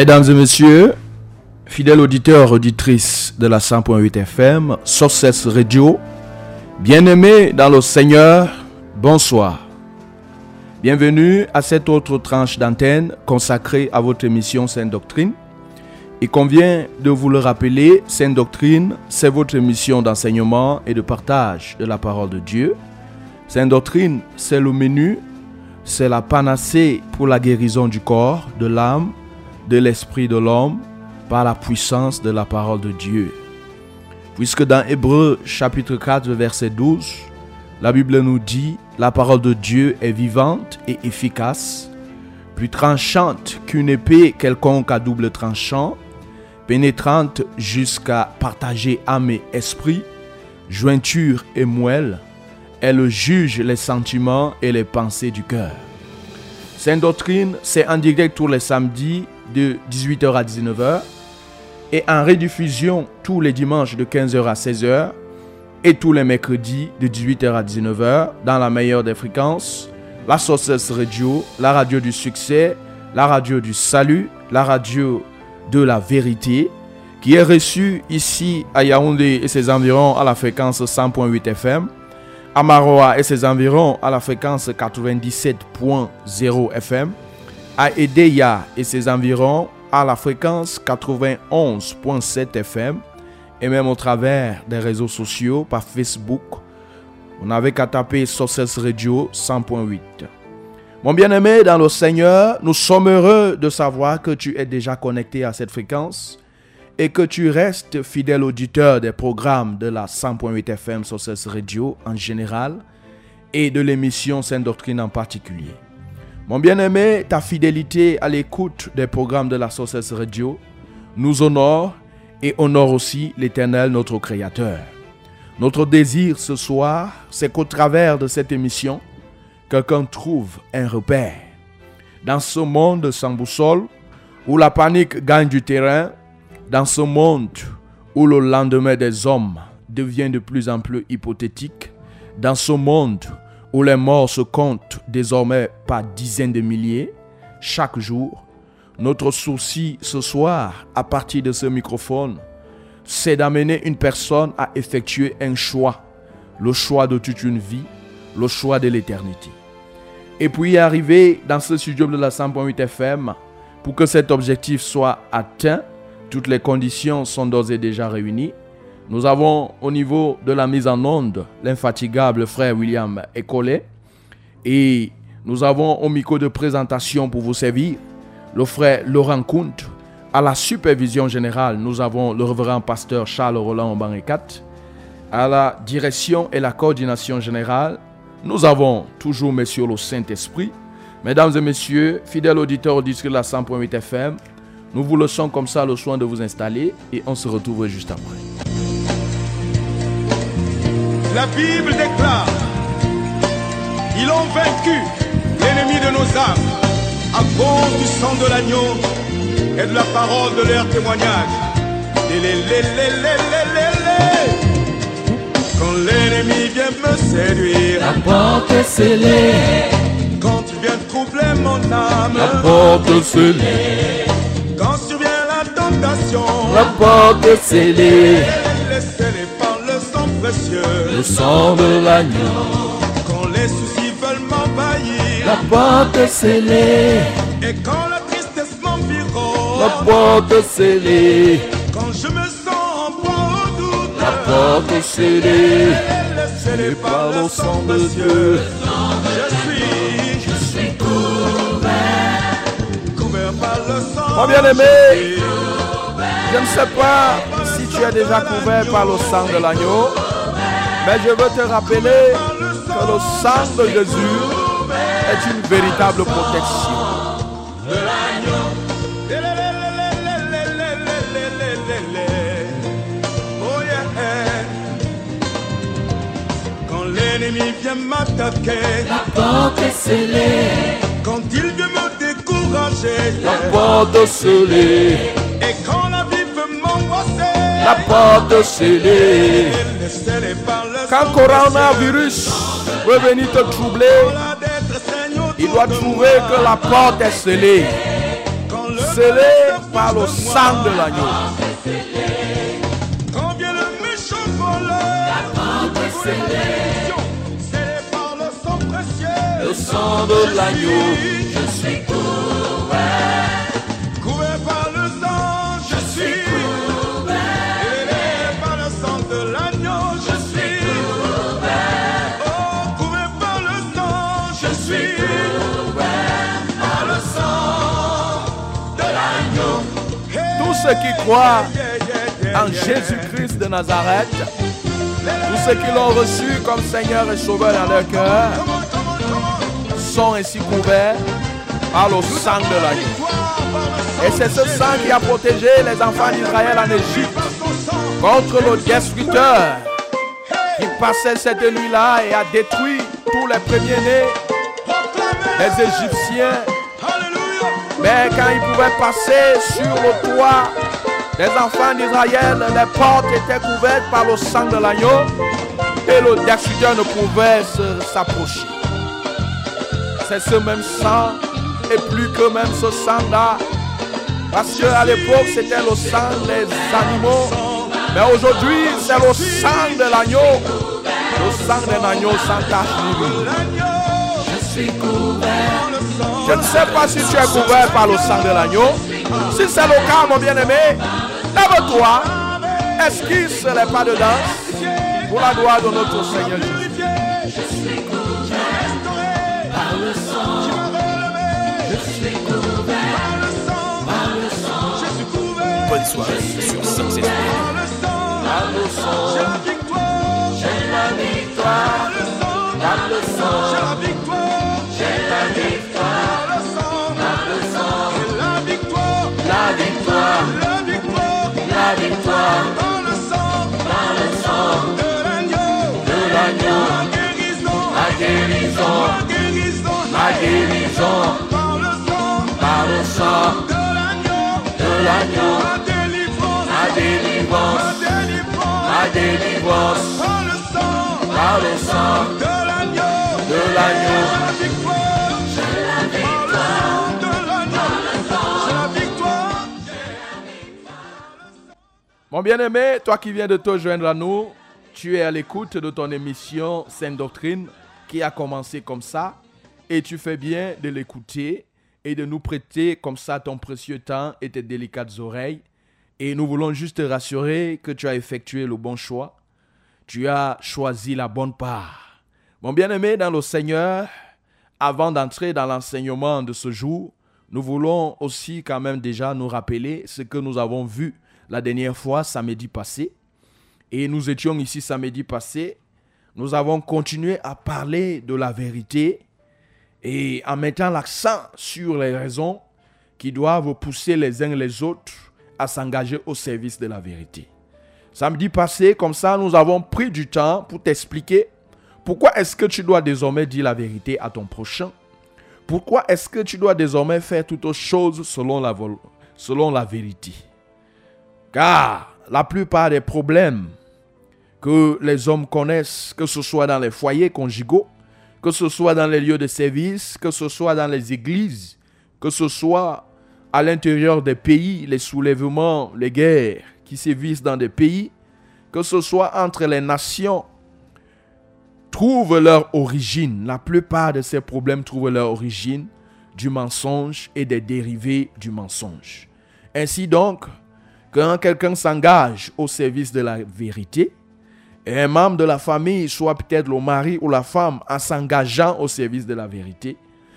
Mesdames et messieurs, fidèles auditeurs, auditrices de la 100.8 FM, Sources Radio, bien-aimés dans le Seigneur, bonsoir. Bienvenue à cette autre tranche d'antenne consacrée à votre émission Sainte Doctrine. Il convient de vous le rappeler, Sainte Doctrine, c'est votre émission d'enseignement et de partage de la parole de Dieu. Sainte Doctrine, c'est le menu, c'est la panacée pour la guérison du corps, de l'âme de l'esprit de l'homme par la puissance de la parole de Dieu. Puisque dans Hébreu chapitre 4 verset 12, la Bible nous dit, la parole de Dieu est vivante et efficace, plus tranchante qu'une épée quelconque à double tranchant, pénétrante jusqu'à partager âme et esprit, jointure et moelle, elle juge les sentiments et les pensées du cœur. Sainte doctrine, c'est en direct tous les samedis de 18h à 19h et en rediffusion tous les dimanches de 15h à 16h et tous les mercredis de 18h à 19h dans la meilleure des fréquences, la Sources Radio, la radio du succès, la radio du salut, la radio de la vérité, qui est reçue ici à Yaoundé et ses environs à la fréquence 100.8 FM, à Maroa et ses environs à la fréquence 97.0 FM, à Edeya et ses environs à la fréquence 91.7 FM et même au travers des réseaux sociaux par Facebook. On n'avait qu'à taper Sources Radio 100.8. Mon bien-aimé dans le Seigneur, nous sommes heureux de savoir que tu es déjà connecté à cette fréquence et que tu restes fidèle auditeur des programmes de la 100.8 FM Sources Radio en général et de l'émission Sainte Doctrine en particulier. Mon bien-aimé, ta fidélité à l'écoute des programmes de la Sources Radio nous honore et honore aussi l'Éternel, notre Créateur. Notre désir ce soir, c'est qu'au travers de cette émission, quelqu'un trouve un repère. Dans ce monde sans boussole, où la panique gagne du terrain, dans ce monde où le lendemain des hommes devient de plus en plus hypothétique, dans ce monde où les morts se comptent désormais par dizaines de milliers chaque jour, notre souci ce soir, à partir de ce microphone, c'est d'amener une personne à effectuer un choix, le choix de toute une vie, le choix de l'éternité. Et puis arriver dans ce studio de la 100.8 FM, pour que cet objectif soit atteint, toutes les conditions sont d'ores et déjà réunies. Nous avons au niveau de la mise en onde l'infatigable frère William Ecollet et nous avons au micro de présentation pour vous servir le frère Laurent Kunt. À la supervision générale, nous avons le révérend pasteur Charles Roland Obanrekat. À la direction et la coordination générale, nous avons toujours Monsieur le Saint-Esprit. Mesdames et messieurs, fidèles auditeurs au district de la 100.8 FM, nous vous laissons comme ça le soin de vous installer et on se retrouve juste après. La Bible déclare ont vaincu l'ennemi de nos âmes à cause du sang de l'agneau et de la parole de leur témoignage. Quand l'ennemi vient me séduire, la porte est scellée. Quand il vient troubler mon âme, la porte est scellée. Quand survient la tentation, la porte est scellée. Le sang de l'agneau. Quand les soucis veulent m'envahir, la porte est scellée. Et quand la tristesse m'environne, la porte est scellée. Quand je me sens en proie au doute, la porte est scellée. Scellée par le sang de Dieu, je suis, je suis couvert, couvert par le sang. Mon bien-aimé, je ne sais pas si tu es déjà couvert par le sang de l'agneau, mais je veux te rappeler que le sang de Jésus est une véritable protection. Quand l'ennemi vient m'attaquer, la porte est scellée. Quand il vient me décourager, la porte est scellée. Et quand la vie veut m'angoisser, la porte scellée. Quand coronavirus veut venir te troubler, il doit trouver que la porte est scellée. Scellée par le sang de l'agneau. Quand vient le méchant le sang précieux, le sang de l'agneau. Je suis. Couvert ceux qui croient en Jésus-Christ de Nazareth, tous ceux qui l'ont reçu comme Seigneur et Sauveur dans leur cœur, sont ainsi couverts par le sang de l'agneau. Et c'est ce sang qui a protégé les enfants d'Israël en Égypte contre le destructeur qui passait cette nuit-là et a détruit tous les premiers-nés, les Égyptiens. Mais quand ils pouvaient passer sur le toit des enfants d'Israël, les portes étaient couvertes par le sang de l'agneau et le destructeur ne pouvait s'approcher. C'est ce même sang et plus que même ce sang-là. Parce qu'à l'époque, c'était le sang des animaux. Mais aujourd'hui, c'est le sang de l'agneau. Le sang d'un agneau sans tache couvert. Je ne sais pas si tu es couvert par le sang de l'agneau. Si c'est le cas, mon bien-aimé, lève-toi. Esquisse les pas de danse pour la gloire de notre Seigneur Jésus. Bonne soirée sur Success Par le sang. J'ai la victoire. J'ai la victoire. Par le sang. J'ai la victoire. J'ai la victoire. Guérison. La guérison. La guérison. Par le sang. Par le sang de l'agneau. de l'agneau. La délivrance. La délivrance. La délivrance. Par le sang. Par le sang de l'agneau. de l'agneau. Mon bien-aimé, toi qui viens de te joindre à nous, tu es à l'écoute de ton émission Sainte Doctrine qui a commencé comme ça et tu fais bien de l'écouter et de nous prêter comme ça ton précieux temps et tes délicates oreilles. Et nous voulons juste te rassurer que tu as effectué le bon choix. Tu as choisi la bonne part. Mon bien-aimé dans le Seigneur, avant d'entrer dans l'enseignement de ce jour, nous voulons aussi quand même déjà nous rappeler ce que nous avons vu la dernière fois, samedi passé. Et nous étions ici samedi passé. Nous avons continué à parler de la vérité et en mettant l'accent sur les raisons qui doivent pousser les uns les autres à s'engager au service de la vérité. Samedi passé, comme ça, nous avons pris du temps pour t'expliquer Pourquoi est-ce que tu dois désormais dire la vérité à ton prochain Pourquoi est-ce que tu dois désormais faire toutes la, selon la vérité Car la plupart des problèmes que les hommes connaissent, que ce soit dans les foyers conjugaux, que ce soit dans les lieux de service, que ce soit dans les églises, que ce soit à l'intérieur des pays, les soulèvements, les guerres qui sévissent dans des pays, que ce soit entre les nations, trouvent leur origine. La plupart de ces problèmes trouvent leur origine du mensonge et des dérivés du mensonge. Ainsi donc, quand quelqu'un s'engage au service de la vérité, et un membre de la famille, soit peut-être le mari ou la femme, en s'engageant au service de la vérité,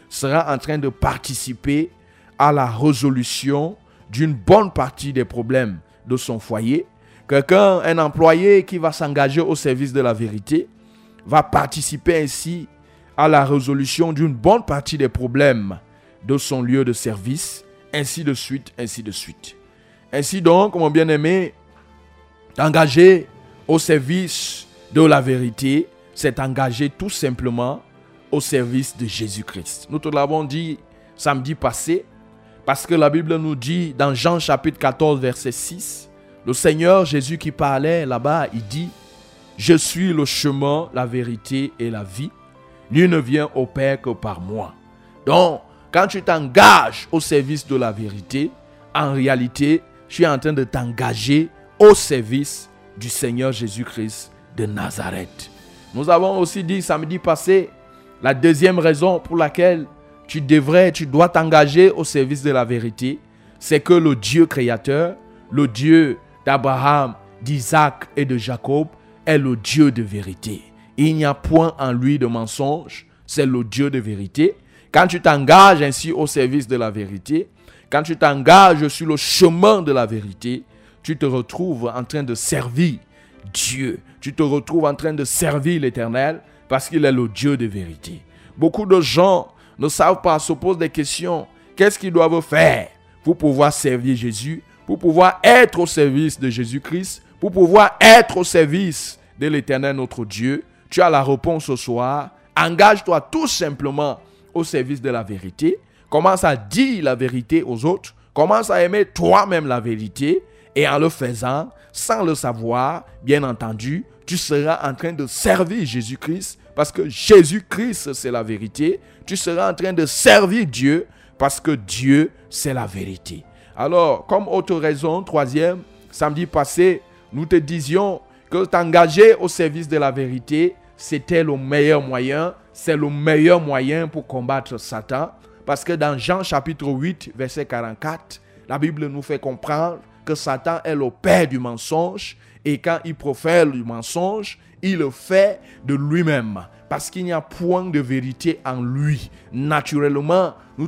sera en train de participer à la résolution d'une bonne partie des problèmes de son foyer. Quelqu'un, un employé qui va s'engager au service de la vérité, va participer ainsi à la résolution d'une bonne partie des problèmes de son lieu de service, ainsi de suite, ainsi de suite. Ainsi donc, mon bien-aimé, engager au service de la vérité, c'est engager tout simplement au service de Jésus-Christ. Nous te l'avons dit samedi passé, parce que la Bible nous dit dans Jean chapitre 14, verset 6, le Seigneur Jésus qui parlait là-bas, il dit, Je suis le chemin, la vérité et la vie. Nul ne vient au Père que par moi. Donc, quand tu t'engages au service de la vérité, en réalité, tu es en train de t'engager au service du Seigneur Jésus-Christ de Nazareth. Nous avons aussi dit samedi passé la deuxième raison pour laquelle tu devrais, tu dois t'engager au service de la vérité, c'est que le Dieu créateur, le Dieu d'Abraham, d'Isaac et de Jacob est le Dieu de vérité. Il n'y a point en lui de mensonge, c'est le Dieu de vérité. Quand tu t'engages ainsi au service de la vérité, quand tu t'engages sur le chemin de la vérité, tu te retrouves en train de servir Dieu. Tu te retrouves en train de servir l'Éternel parce qu'il est le Dieu de vérité. Beaucoup de gens ne savent pas, se posent des questions. Qu'est-ce qu'ils doivent faire pour pouvoir servir Jésus, pour pouvoir être au service de Jésus-Christ, pour pouvoir être au service de l'Éternel notre Dieu? Tu as la réponse ce soir. Engage-toi tout simplement au service de la vérité. Commence à dire la vérité aux autres. Commence à aimer toi-même la vérité. Et en le faisant, sans le savoir, bien entendu, tu seras en train de servir Jésus-Christ parce que Jésus-Christ, c'est la vérité. Tu seras en train de servir Dieu parce que Dieu, c'est la vérité. Alors, comme autre raison, troisième, samedi passé, nous te disions que t'engager au service de la vérité, c'était le meilleur moyen, c'est le meilleur moyen pour combattre Satan. Parce que dans Jean chapitre 8, verset 44, la Bible nous fait comprendre que Satan est le père du mensonge et quand il profère du mensonge, il le fait de lui-même parce qu'il n'y a point de vérité en lui. Naturellement, nous,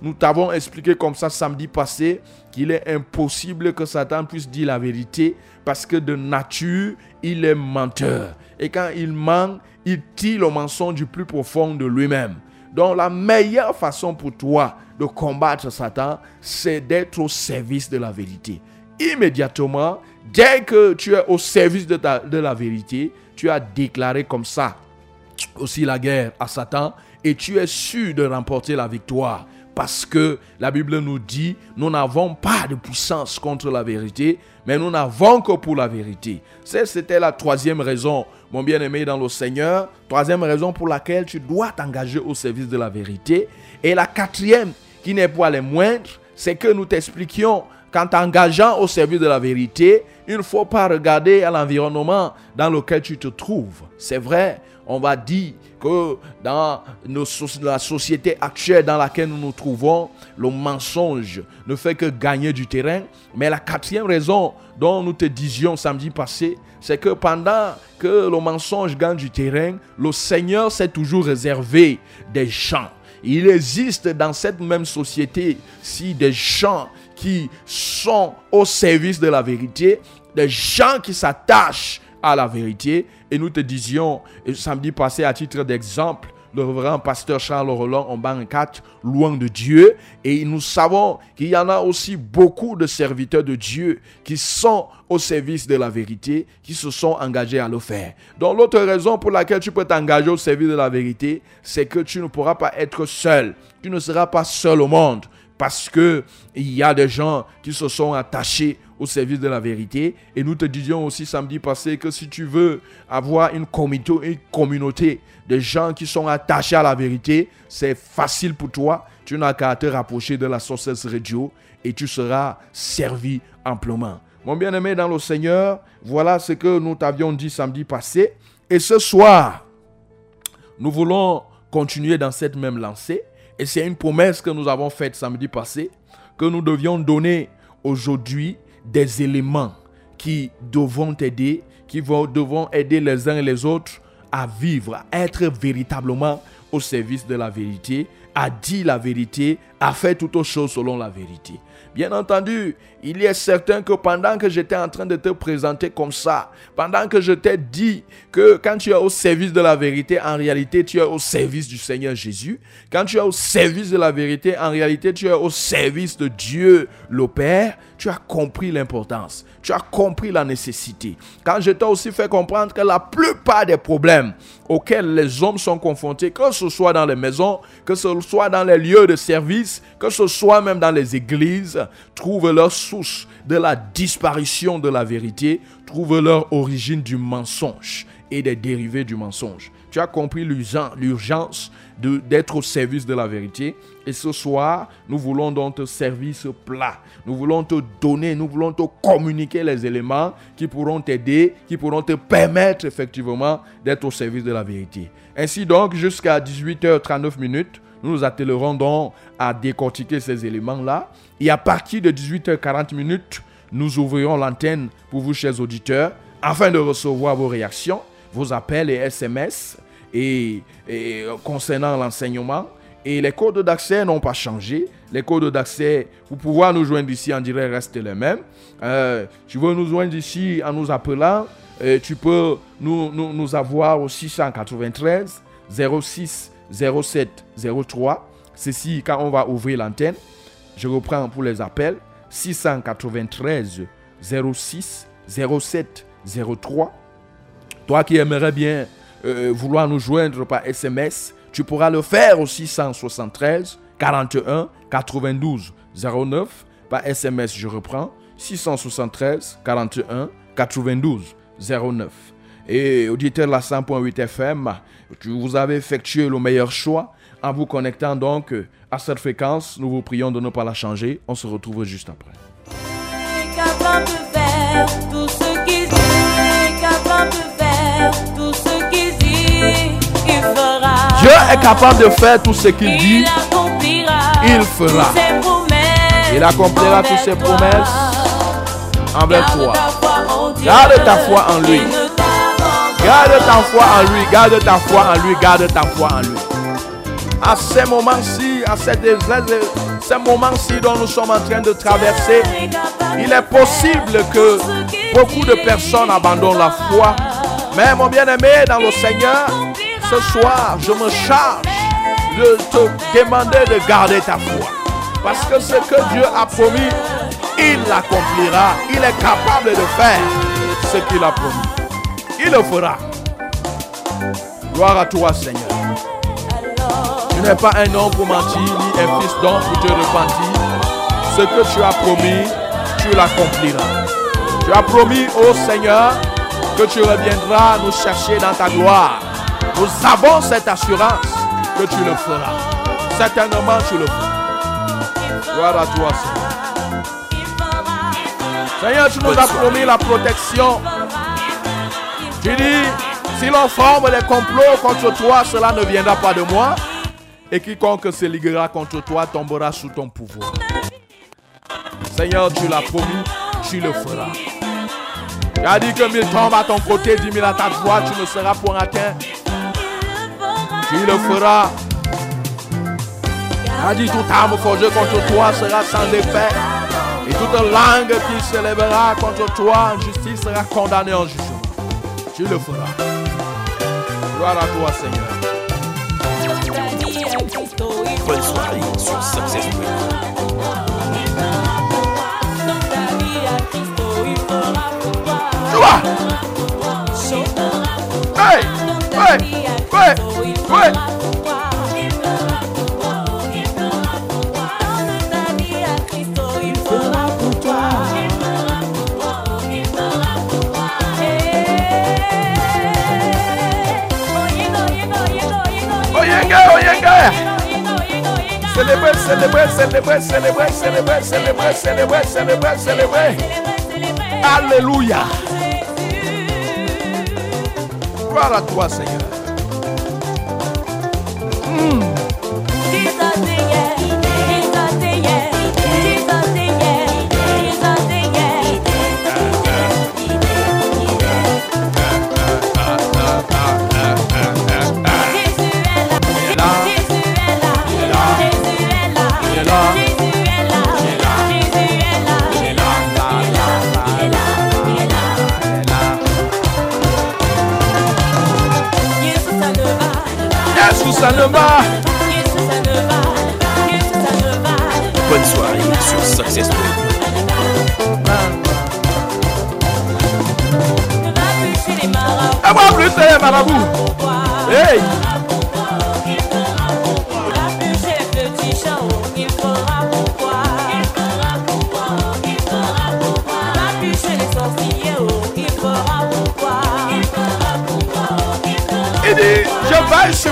nous t'avons expliqué comme ça samedi passé qu'il est impossible que Satan puisse dire la vérité parce que de nature, il est menteur. Et quand il ment, il tire le mensonge du plus profond de lui-même. Donc la meilleure façon pour toi de combattre Satan, c'est d'être au service de la vérité. Immédiatement, dès que tu es au service de, la vérité, tu as déclaré comme ça aussi la guerre à Satan et tu es sûr de remporter la victoire. Parce que la Bible nous dit, nous n'avons pas de puissance contre la vérité, mais nous n'avons que pour la vérité. C'était la troisième raison, mon bien-aimé dans le Seigneur. Troisième raison pour laquelle tu dois t'engager au service de la vérité. Et la quatrième, qui n'est pas les moindres, c'est que nous t'expliquions qu'en t'engageant au service de la vérité, il ne faut pas regarder à l'environnement dans lequel tu te trouves. C'est vrai, on va dire que dans la société actuelle dans laquelle nous nous trouvons, le mensonge ne fait que gagner du terrain. Mais la quatrième raison dont nous te disions samedi passé, c'est que pendant que le mensonge gagne du terrain, le Seigneur s'est toujours réservé des gens il existe dans cette même société si des gens qui sont au service de la vérité, des gens qui s'attachent à la vérité. Et nous te disions samedi passé à titre d'exemple le révérend pasteur Charles Roland en banc 4, loin de Dieu. Et nous savons qu'il y en a aussi beaucoup de serviteurs de Dieu qui sont au service de la vérité, qui se sont engagés à le faire. Donc l'autre raison pour laquelle tu peux t'engager au service de la vérité, c'est que tu ne pourras pas être seul. Tu ne seras pas seul au monde parce que il y a des gens qui se sont attachés au service de la vérité. Et nous te disions aussi samedi passé que si tu veux avoir une communauté, une communauté de gens qui sont attachés à la vérité, c'est facile pour toi. Tu n'as qu'à te rapprocher de la Sources Radio et tu seras servi amplement. Mon bien-aimé dans le Seigneur, voilà ce que nous t'avions dit samedi passé. Et ce soir, nous voulons continuer dans cette même lancée. Et c'est une promesse que nous avons faite samedi passé, que nous devions donner aujourd'hui des éléments qui devront aider, qui vont, devront aider les uns et les autres à vivre, à être véritablement au service de la vérité, à dire la vérité, à faire toutes choses selon la vérité. Bien entendu, il est certain que pendant que j'étais en train de te présenter comme ça, pendant que je t'ai dit que quand tu es au service de la vérité, en réalité, tu es au service du Seigneur Jésus. Quand tu es au service de la vérité, en réalité, tu es au service de Dieu le Père. Tu as compris l'importance. Tu as compris la nécessité. Quand je t'ai aussi fait comprendre que la plupart des problèmes auxquels les hommes sont confrontés, que ce soit dans les maisons, que ce soit dans les lieux de service, que ce soit même dans les églises, trouvent leur source de la disparition de la vérité, trouvent leur origine du mensonge et des dérivés du mensonge. Tu as compris l'urgence d'être au service de la vérité. Et ce soir, nous voulons donc te servir ce plat. Nous voulons te donner, nous voulons te communiquer les éléments qui pourront t'aider, qui pourront te permettre effectivement d'être au service de la vérité. Ainsi donc, jusqu'à 18h39 minutes, nous nous attellerons donc à décortiquer ces éléments-là. Et à partir de 18h40 minutes, nous ouvrirons l'antenne pour vous, chers auditeurs, afin de recevoir vos réactions, vos appels et SMS et, euh, concernant l'enseignement. Et les codes d'accès n'ont pas changé. Les codes d'accès pour pouvoir nous joindre ici en direct restent les mêmes. Euh, tu veux nous joindre ici en nous appelant. Euh, tu peux nous, nous, nous avoir au 693 06 07 03. Ceci quand on va ouvrir l'antenne. Je reprends pour les appels. 693 06 07 03. Toi qui aimerais bien euh, vouloir nous joindre par SMS, tu pourras le faire au 673 41 92 09. Par SMS, je reprends. 673 41 92 09. Et auditeur de la 100.8 FM, vous avez effectué le meilleur choix en vous connectant donc à cette fréquence. Nous vous prions de ne pas la changer. On se retrouve juste après. Dieu est capable de faire tout ce qu'il dit. Il fera. Il accomplira toutes ses promesses envers toi. Garde ta foi en lui. Garde ta foi en lui. Garde ta foi en lui. Garde ta foi en lui. À ces moments-ci, à ces, ces moments-ci dont nous sommes en train de traverser, il est possible que beaucoup de personnes abandonnent la foi. Mais mon bien-aimé dans le Seigneur, ce soir, je me charge de te demander de garder ta foi. Parce que ce que Dieu a promis, il l'accomplira. Il est capable de faire ce qu'il a promis. Le fera. Gloire à toi, Seigneur. Tu n'es pas un homme pour mentir, ni un fils d'homme pour te repentir. Ce que tu as promis, tu l'accompliras. Tu as promis au Seigneur que tu reviendras nous chercher dans ta gloire. Nous avons cette assurance que tu le feras. Certainement, tu le feras. Gloire à toi, Seigneur. Seigneur, tu nous as promis la protection. Tu dis, si l'on forme les complots contre toi, cela ne viendra pas de moi. Et quiconque se liguera contre toi tombera sous ton pouvoir. Seigneur, tu l'as promis, tu le feras. Tu as dit que mille tombent à ton côté, dix mille à ta droite, tu ne seras point atteint. Tu le feras. Tu as dit toute arme forgée contre toi sera sans effet. Et toute langue qui se lèvera contre toi en justice sera condamnée en jugement. Tu le feras. Gloire à toi, Seigneur. Bonne soirée sur Success Tu vois Hey Ouais Célébrer, célébrer, célébrer, célébrer, célébrer, célébrer, célébrer, célébrer. Alléluia. Gloire à toi, Seigneur.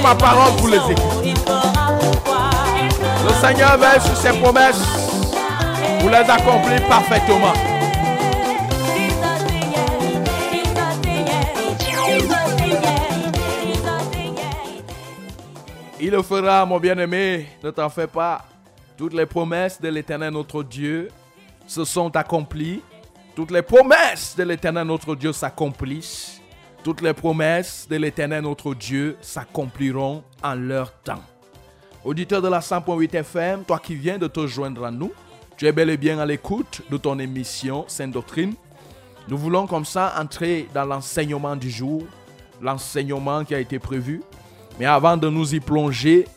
Ma parole pour les écrire. Le Seigneur veille sur ses promesses pour les accomplir parfaitement. Il le fera, mon bien-aimé, ne t'en fais pas. Toutes les promesses de l'Éternel notre Dieu se sont accomplies. Toutes les promesses de l'Éternel notre Dieu s'accomplissent. Toutes les promesses de l'Éternel notre Dieu s'accompliront en leur temps. Auditeur de la 100.8 FM, toi qui viens de te joindre à nous, tu es bel et bien à l'écoute de ton émission Sainte Doctrine. Nous voulons comme ça entrer dans l'enseignement du jour, l'enseignement qui a été prévu. Mais avant de nous y plonger,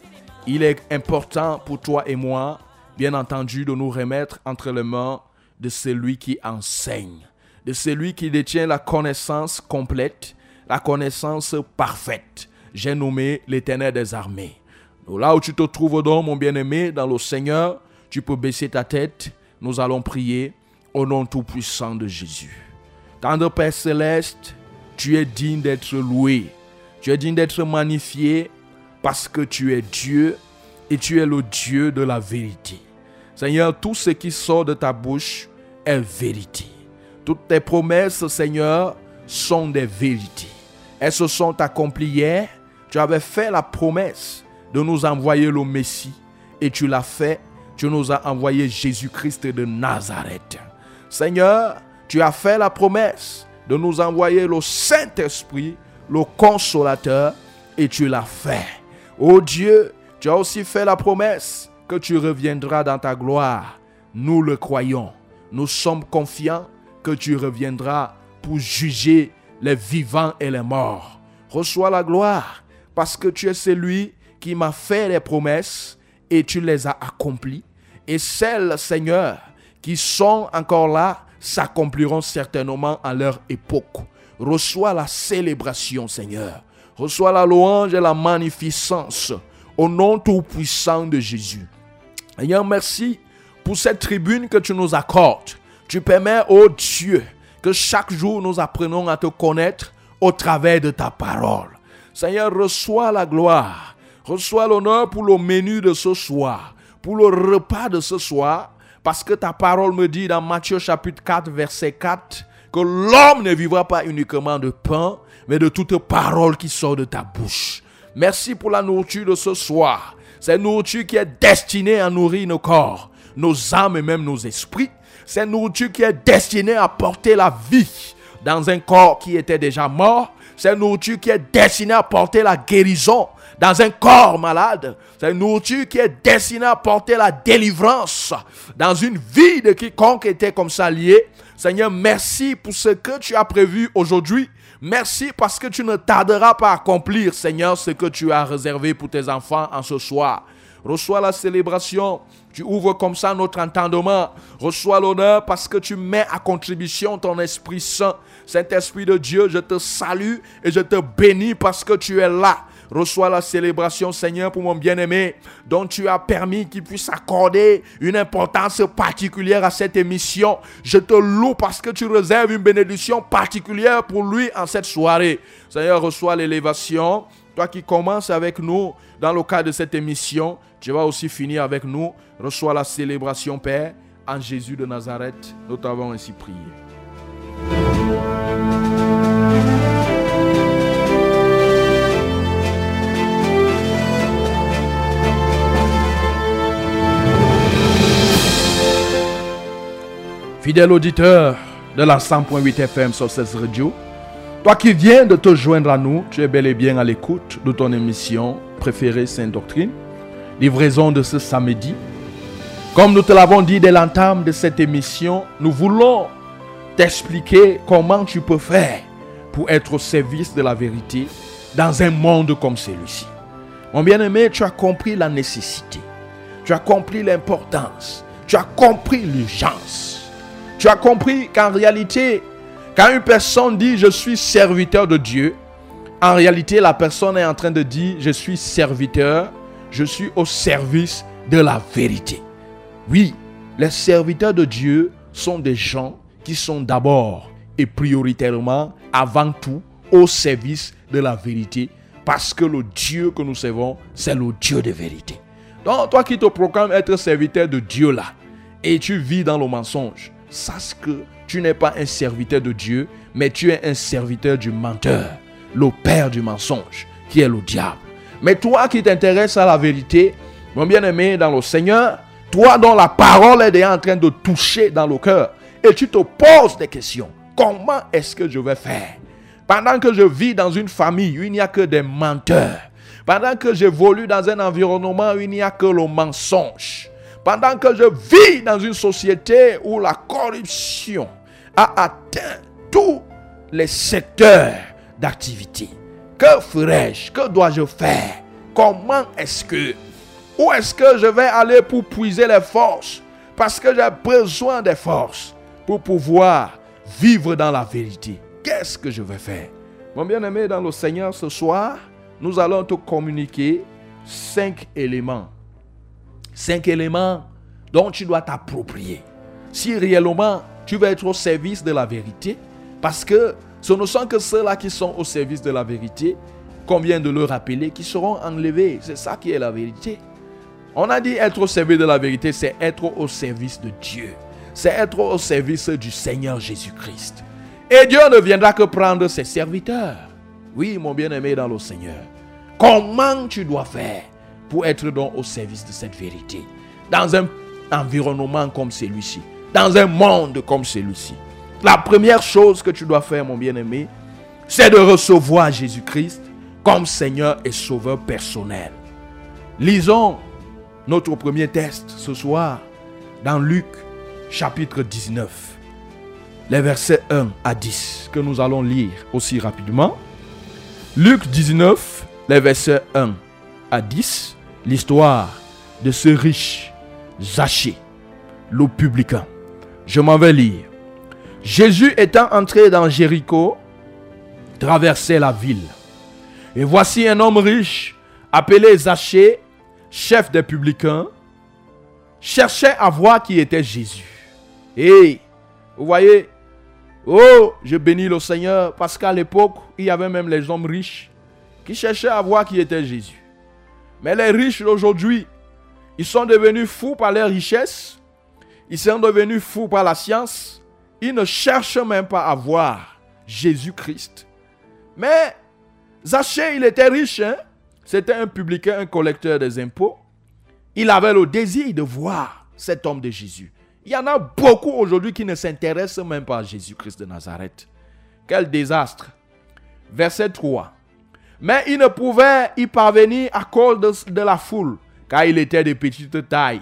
il est important pour toi et moi, bien entendu, de nous remettre entre les mains de celui qui enseigne, de celui qui détient la connaissance complète, la connaissance parfaite. J'ai nommé l'Éternel des armées. Là où tu te trouves donc, mon bien-aimé, dans le Seigneur, tu peux baisser ta tête. Nous allons prier au nom tout-puissant de Jésus. Tendre Père céleste, tu es digne d'être loué. Tu es digne d'être magnifié parce que tu es Dieu et tu es le Dieu de la vérité. Seigneur, tout ce qui sort de ta bouche est vérité. Toutes tes promesses, Seigneur, sont des vérités. Elles se sont accomplies hier. Tu avais fait la promesse de nous envoyer le Messie et tu l'as fait. Tu nous as envoyé Jésus-Christ de Nazareth. Seigneur, tu as fait la promesse de nous envoyer le Saint-Esprit, le Consolateur, et tu l'as fait. Oh Dieu, tu as aussi fait la promesse que tu reviendras dans ta gloire. Nous le croyons. Nous sommes confiants que tu reviendras pour juger les vivants et les morts. Reçois la gloire parce que tu es celui qui m'a fait les promesses et tu les as accomplies. Et celles, Seigneur, qui sont encore là s'accompliront certainement à leur époque. Reçois la célébration, Seigneur. Reçois la louange et la magnificence au nom tout-puissant de Jésus. Seigneur, merci pour cette tribune que tu nous accordes. Tu permets, oh Dieu, que chaque jour nous apprenons à te connaître au travers de ta parole. Seigneur, reçois la gloire, reçois l'honneur pour le menu de ce soir, pour le repas de ce soir, parce que ta parole me dit dans Matthieu chapitre 4, verset 4, que l'homme ne vivra pas uniquement de pain, mais de toute parole qui sort de ta bouche. Merci pour la nourriture de ce soir. Cette nourriture qui est destinée à nourrir nos corps, nos âmes et même nos esprits. Cette nourriture qui est destinée à porter la vie dans un corps qui était déjà mort. Cette nourriture qui est destinée à porter la guérison dans un corps malade. C'est une nourriture qui est destinée à porter la délivrance dans une vie de quiconque était comme ça lié. Seigneur, merci pour ce que tu as prévu aujourd'hui Merci parce que tu ne tarderas pas à accomplir, Seigneur, ce que tu as réservé pour tes enfants en ce soir. Reçois la célébration. Tu ouvres comme ça notre entendement. Reçois l'honneur parce que tu mets à contribution ton Esprit Saint. Saint-Esprit de Dieu, je te salue et je te bénis parce que tu es là. Reçois la célébration, Seigneur, pour mon bien-aimé, dont tu as permis qu'il puisse accorder une importance particulière à cette émission. Je te loue parce que tu réserves une bénédiction particulière pour lui en cette soirée. Seigneur, reçois l'élévation. Toi qui commences avec nous dans le cadre de cette émission, tu vas aussi finir avec nous. Reçois la célébration, Père, en Jésus de Nazareth. Nous t'avons ainsi prié. Fidèle auditeur de la 100.8 FM sur 16 radio, toi qui viens de te joindre à nous, tu es bel et bien à l'écoute de ton émission préférée Sainte Doctrine, livraison de ce samedi. Comme nous te l'avons dit dès l'entame de cette émission, nous voulons t'expliquer comment tu peux faire pour être au service de la vérité dans un monde comme celui-ci. Mon bien-aimé, tu as compris la nécessité, tu as compris l'importance, tu as compris l'urgence, tu as compris qu'en réalité, quand une personne dit je suis serviteur de Dieu, en réalité la personne est en train de dire je suis serviteur, je suis au service de la vérité. Oui, les serviteurs de Dieu sont des gens qui sont d'abord et prioritairement, avant tout, au service de la vérité, parce que le Dieu que nous servons, c'est le Dieu de vérité. Donc, toi qui te proclames être serviteur de Dieu là, et tu vis dans le mensonge, sache que tu n'es pas un serviteur de Dieu, mais tu es un serviteur du menteur, le père du mensonge, qui est le diable. Mais toi qui t'intéresses à la vérité, mon bien-aimé dans le Seigneur, toi dont la parole est déjà en train de toucher dans le cœur, et tu te poses des questions. Comment est-ce que je vais faire? Pendant que je vis dans une famille où il n'y a que des menteurs, pendant que j'évolue dans un environnement où il n'y a que le mensonge, pendant que je vis dans une société où la corruption a atteint tous les secteurs d'activité, que ferais-je Que dois-je faire? Comment est-ce que Où est-ce que je vais aller pour puiser les forces? Parce que j'ai besoin des forces pour pouvoir vivre dans la vérité. Qu'est-ce que je vais faire? Mon bien-aimé dans le Seigneur, ce soir, nous allons te communiquer cinq éléments. Cinq éléments dont tu dois t'approprier. Si réellement tu veux être au service de la vérité, parce que ce ne sont que ceux-là qui sont au service de la vérité, qu'on vient de le rappeler, qui seront enlevés. C'est ça qui est la vérité. On a dit être au service de la vérité, c'est être au service de Dieu. C'est être au service du Seigneur Jésus-Christ. Et Dieu ne viendra que prendre ses serviteurs. Oui, mon bien-aimé dans le Seigneur. Comment tu dois faire pour être donc au service de cette vérité? Dans un environnement comme celui-ci. Dans un monde comme celui-ci. La première chose que tu dois faire, mon bien-aimé, c'est de recevoir Jésus-Christ comme Seigneur et Sauveur personnel. Lisons notre premier test ce soir dans Luc chapitre 19, les versets 1 à 10 que nous allons lire aussi rapidement. Luc 19, les versets 1 à 10, l'histoire de ce riche Zachée, le publicain. Je m'en vais lire. Jésus étant entré dans Jéricho, traversait la ville. Et voici un homme riche, appelé Zachée, chef des publicains, cherchait à voir qui était Jésus. Et vous voyez, oh, je bénis le Seigneur parce qu'à l'époque, il y avait même les hommes riches qui cherchaient à voir qui était Jésus. Mais les riches d'aujourd'hui, ils sont devenus fous par leur richesse, ils sont devenus fous par la science, ils ne cherchent même pas à voir Jésus-Christ. Mais Zachée, il était riche, hein? c'était un publicain, un collecteur des impôts. Il avait le désir de voir cet homme de Jésus. Il y en a beaucoup aujourd'hui qui ne s'intéressent même pas à Jésus-Christ de Nazareth. Quel désastre. Verset 3. Mais il ne pouvait y parvenir à cause de, la foule, car il était de petite taille.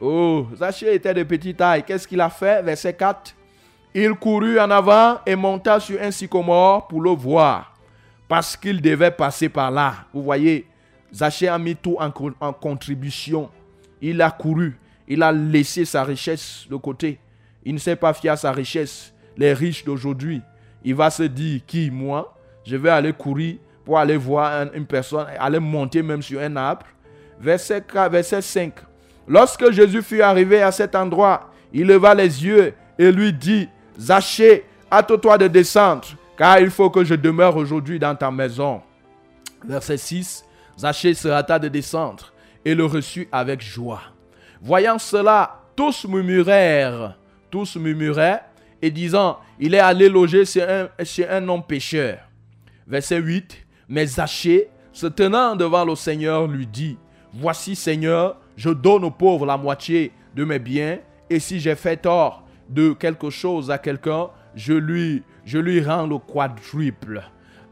Oh, Zachée était de petite taille. Qu'est-ce qu'il a fait? Verset 4. Il courut en avant et monta sur un sycomore pour le voir, parce qu'il devait passer par là. Vous voyez, Zachée a mis tout en, co- en contribution. Il a couru, il a laissé sa richesse de côté. Il ne s'est pas fié à sa richesse. Les riches d'aujourd'hui, il va se dire, qui, moi, je vais aller courir pour aller voir un- une personne, aller monter même sur un arbre. Verset, 4, verset 5. Lorsque Jésus fut arrivé à cet endroit, il leva les yeux et lui dit, Zachée, hâte-toi de descendre, car il faut que je demeure aujourd'hui dans ta maison. Verset 6. Zachée se hâta de descendre et le reçut avec joie. Voyant cela, tous murmurèrent, tous murmuraient et disant, il est allé loger chez un, chez homme pécheur. Verset 8. Mais Zachée, se tenant devant le Seigneur, lui dit, Voici Seigneur, je donne aux pauvres la moitié de mes biens, et si j'ai fait tort de quelque chose à quelqu'un, je lui, je lui rends le quadruple.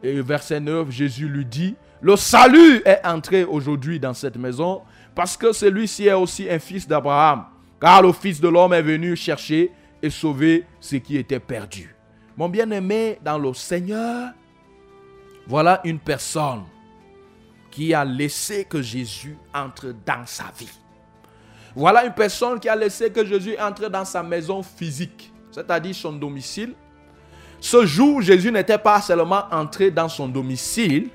Et verset 9, Jésus lui dit, le salut est entré aujourd'hui dans cette maison, parce que celui-ci est aussi un fils d'Abraham, car le Fils de l'homme est venu chercher et sauver ce qui était perdu. Mon bien-aimé dans le Seigneur, voilà une personne qui a laissé que Jésus entre dans sa vie. Voilà une personne qui a laissé que Jésus entre dans sa maison physique, c'est-à-dire son domicile. Ce jour, Jésus n'était pas seulement entré dans son domicile,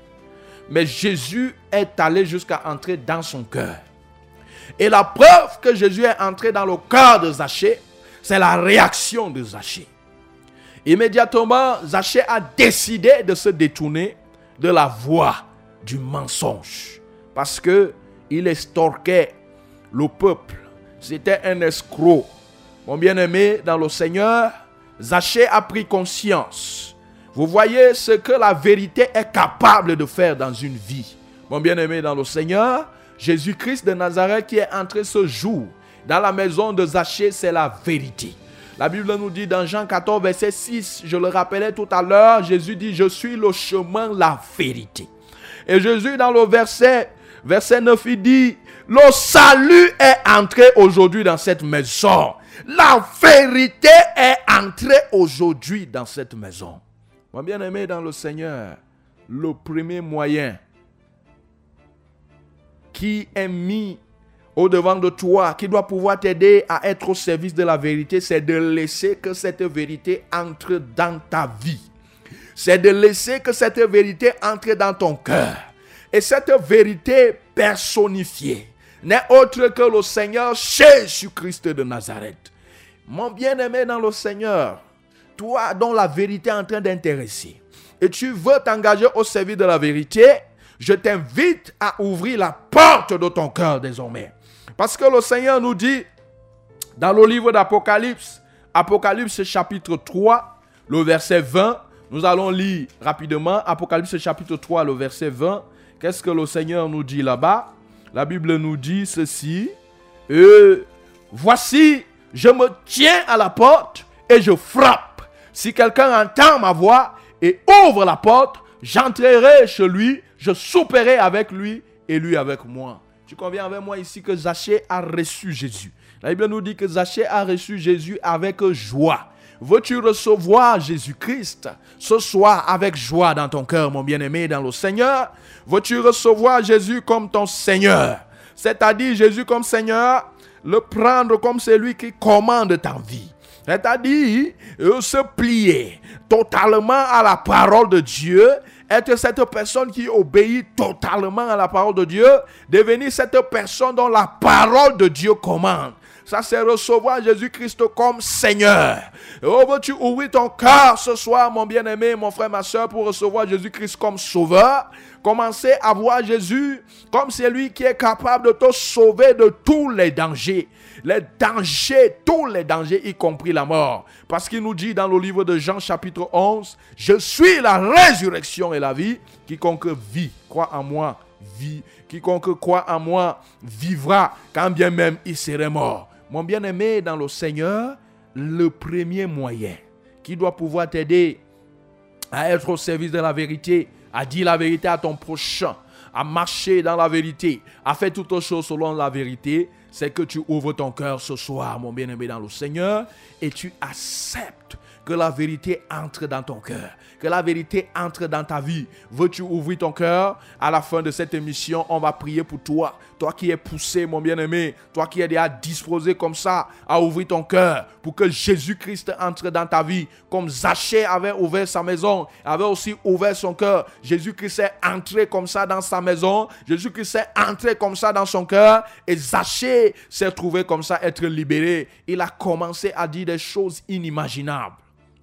mais Jésus est allé jusqu'à entrer dans son cœur. Et la preuve que Jésus est entré dans le cœur de Zachée, c'est la réaction de Zachée. Immédiatement, Zachée a décidé de se détourner de la voie du mensonge. Parce que il estorquait le peuple. C'était un escroc. Mon bien-aimé dans le Seigneur, Zachée a pris conscience. Vous voyez ce que la vérité est capable de faire dans une vie. Mon bien-aimé dans le Seigneur, Jésus-Christ de Nazareth qui est entré ce jour dans la maison de Zachée, c'est la vérité. La Bible nous dit dans Jean 14, verset 6, je le rappelais tout à l'heure, Jésus dit, je suis le chemin, la vérité. Et Jésus dans le verset, verset 9, il dit, le salut est entré aujourd'hui dans cette maison. La vérité est entrée aujourd'hui dans cette maison. Mon bien-aimé dans le Seigneur, le premier moyen qui est mis au devant de toi, qui doit pouvoir t'aider à être au service de la vérité, c'est de laisser que cette vérité entre dans ta vie. C'est de laisser que cette vérité entre dans ton cœur. Et cette vérité personnifiée n'est autre que le Seigneur Jésus-Christ de Nazareth. Mon bien-aimé dans le Seigneur, toi dont la vérité est en train d'intéresser, et tu veux t'engager au service de la vérité, je t'invite à ouvrir la porte de ton cœur désormais. Parce que le Seigneur nous dit dans le livre d'Apocalypse, Apocalypse chapitre 3, le verset 20, nous allons lire rapidement Apocalypse chapitre 3, le verset 20. Qu'est-ce que le Seigneur nous dit là-bas? La Bible nous dit ceci. Euh, voici, je me tiens à la porte et je frappe. Si quelqu'un entend ma voix et ouvre la porte, j'entrerai chez lui, je souperai avec lui et lui avec moi. Tu conviens avec moi ici que Zachée a reçu Jésus. La Bible nous dit que Zachée a reçu Jésus avec joie. Veux-tu recevoir Jésus-Christ ce soir avec joie dans ton cœur, mon bien-aimé, dans le Seigneur? Veux-tu recevoir Jésus comme ton Seigneur? C'est-à-dire Jésus comme Seigneur, le prendre comme celui qui commande ta vie. C'est-à-dire euh, se plier totalement à la parole de Dieu, être cette personne qui obéit totalement à la parole de Dieu, devenir cette personne dont la parole de Dieu commande. Ça, c'est recevoir Jésus-Christ comme Seigneur. Oh, veux-tu ouvrir ton cœur ce soir, mon bien-aimé, mon frère, ma soeur, pour recevoir Jésus-Christ comme Sauveur? Commencez à voir Jésus comme celui qui est capable de te sauver de tous les dangers. Les dangers, tous les dangers, y compris la mort. Parce qu'il nous dit dans le livre de Jean chapitre 11, Je suis la résurrection et la vie. Quiconque vit, croit en moi, vit. Quiconque croit en moi, vivra, quand bien même il serait mort. Mon bien-aimé dans le Seigneur, le premier moyen qui doit pouvoir t'aider à être au service de la vérité, à dire la vérité à ton prochain, à marcher dans la vérité, à faire toutes choses selon la vérité, c'est que tu ouvres ton cœur ce soir, mon bien-aimé dans le Seigneur, et tu acceptes que la vérité entre dans ton cœur, que la vérité entre dans ta vie. Veux-tu ouvrir ton cœur? À la fin de cette émission, on va prier pour toi. Toi qui es poussé, mon bien-aimé, toi qui es déjà disposé comme ça à ouvrir ton cœur pour que Jésus-Christ entre dans ta vie, comme Zachée avait ouvert sa maison, avait aussi ouvert son cœur. Jésus-Christ est entré comme ça dans sa maison, Jésus-Christ est entré comme ça dans son cœur et Zachée s'est trouvé comme ça être libéré. Il a commencé à dire des choses inimaginables.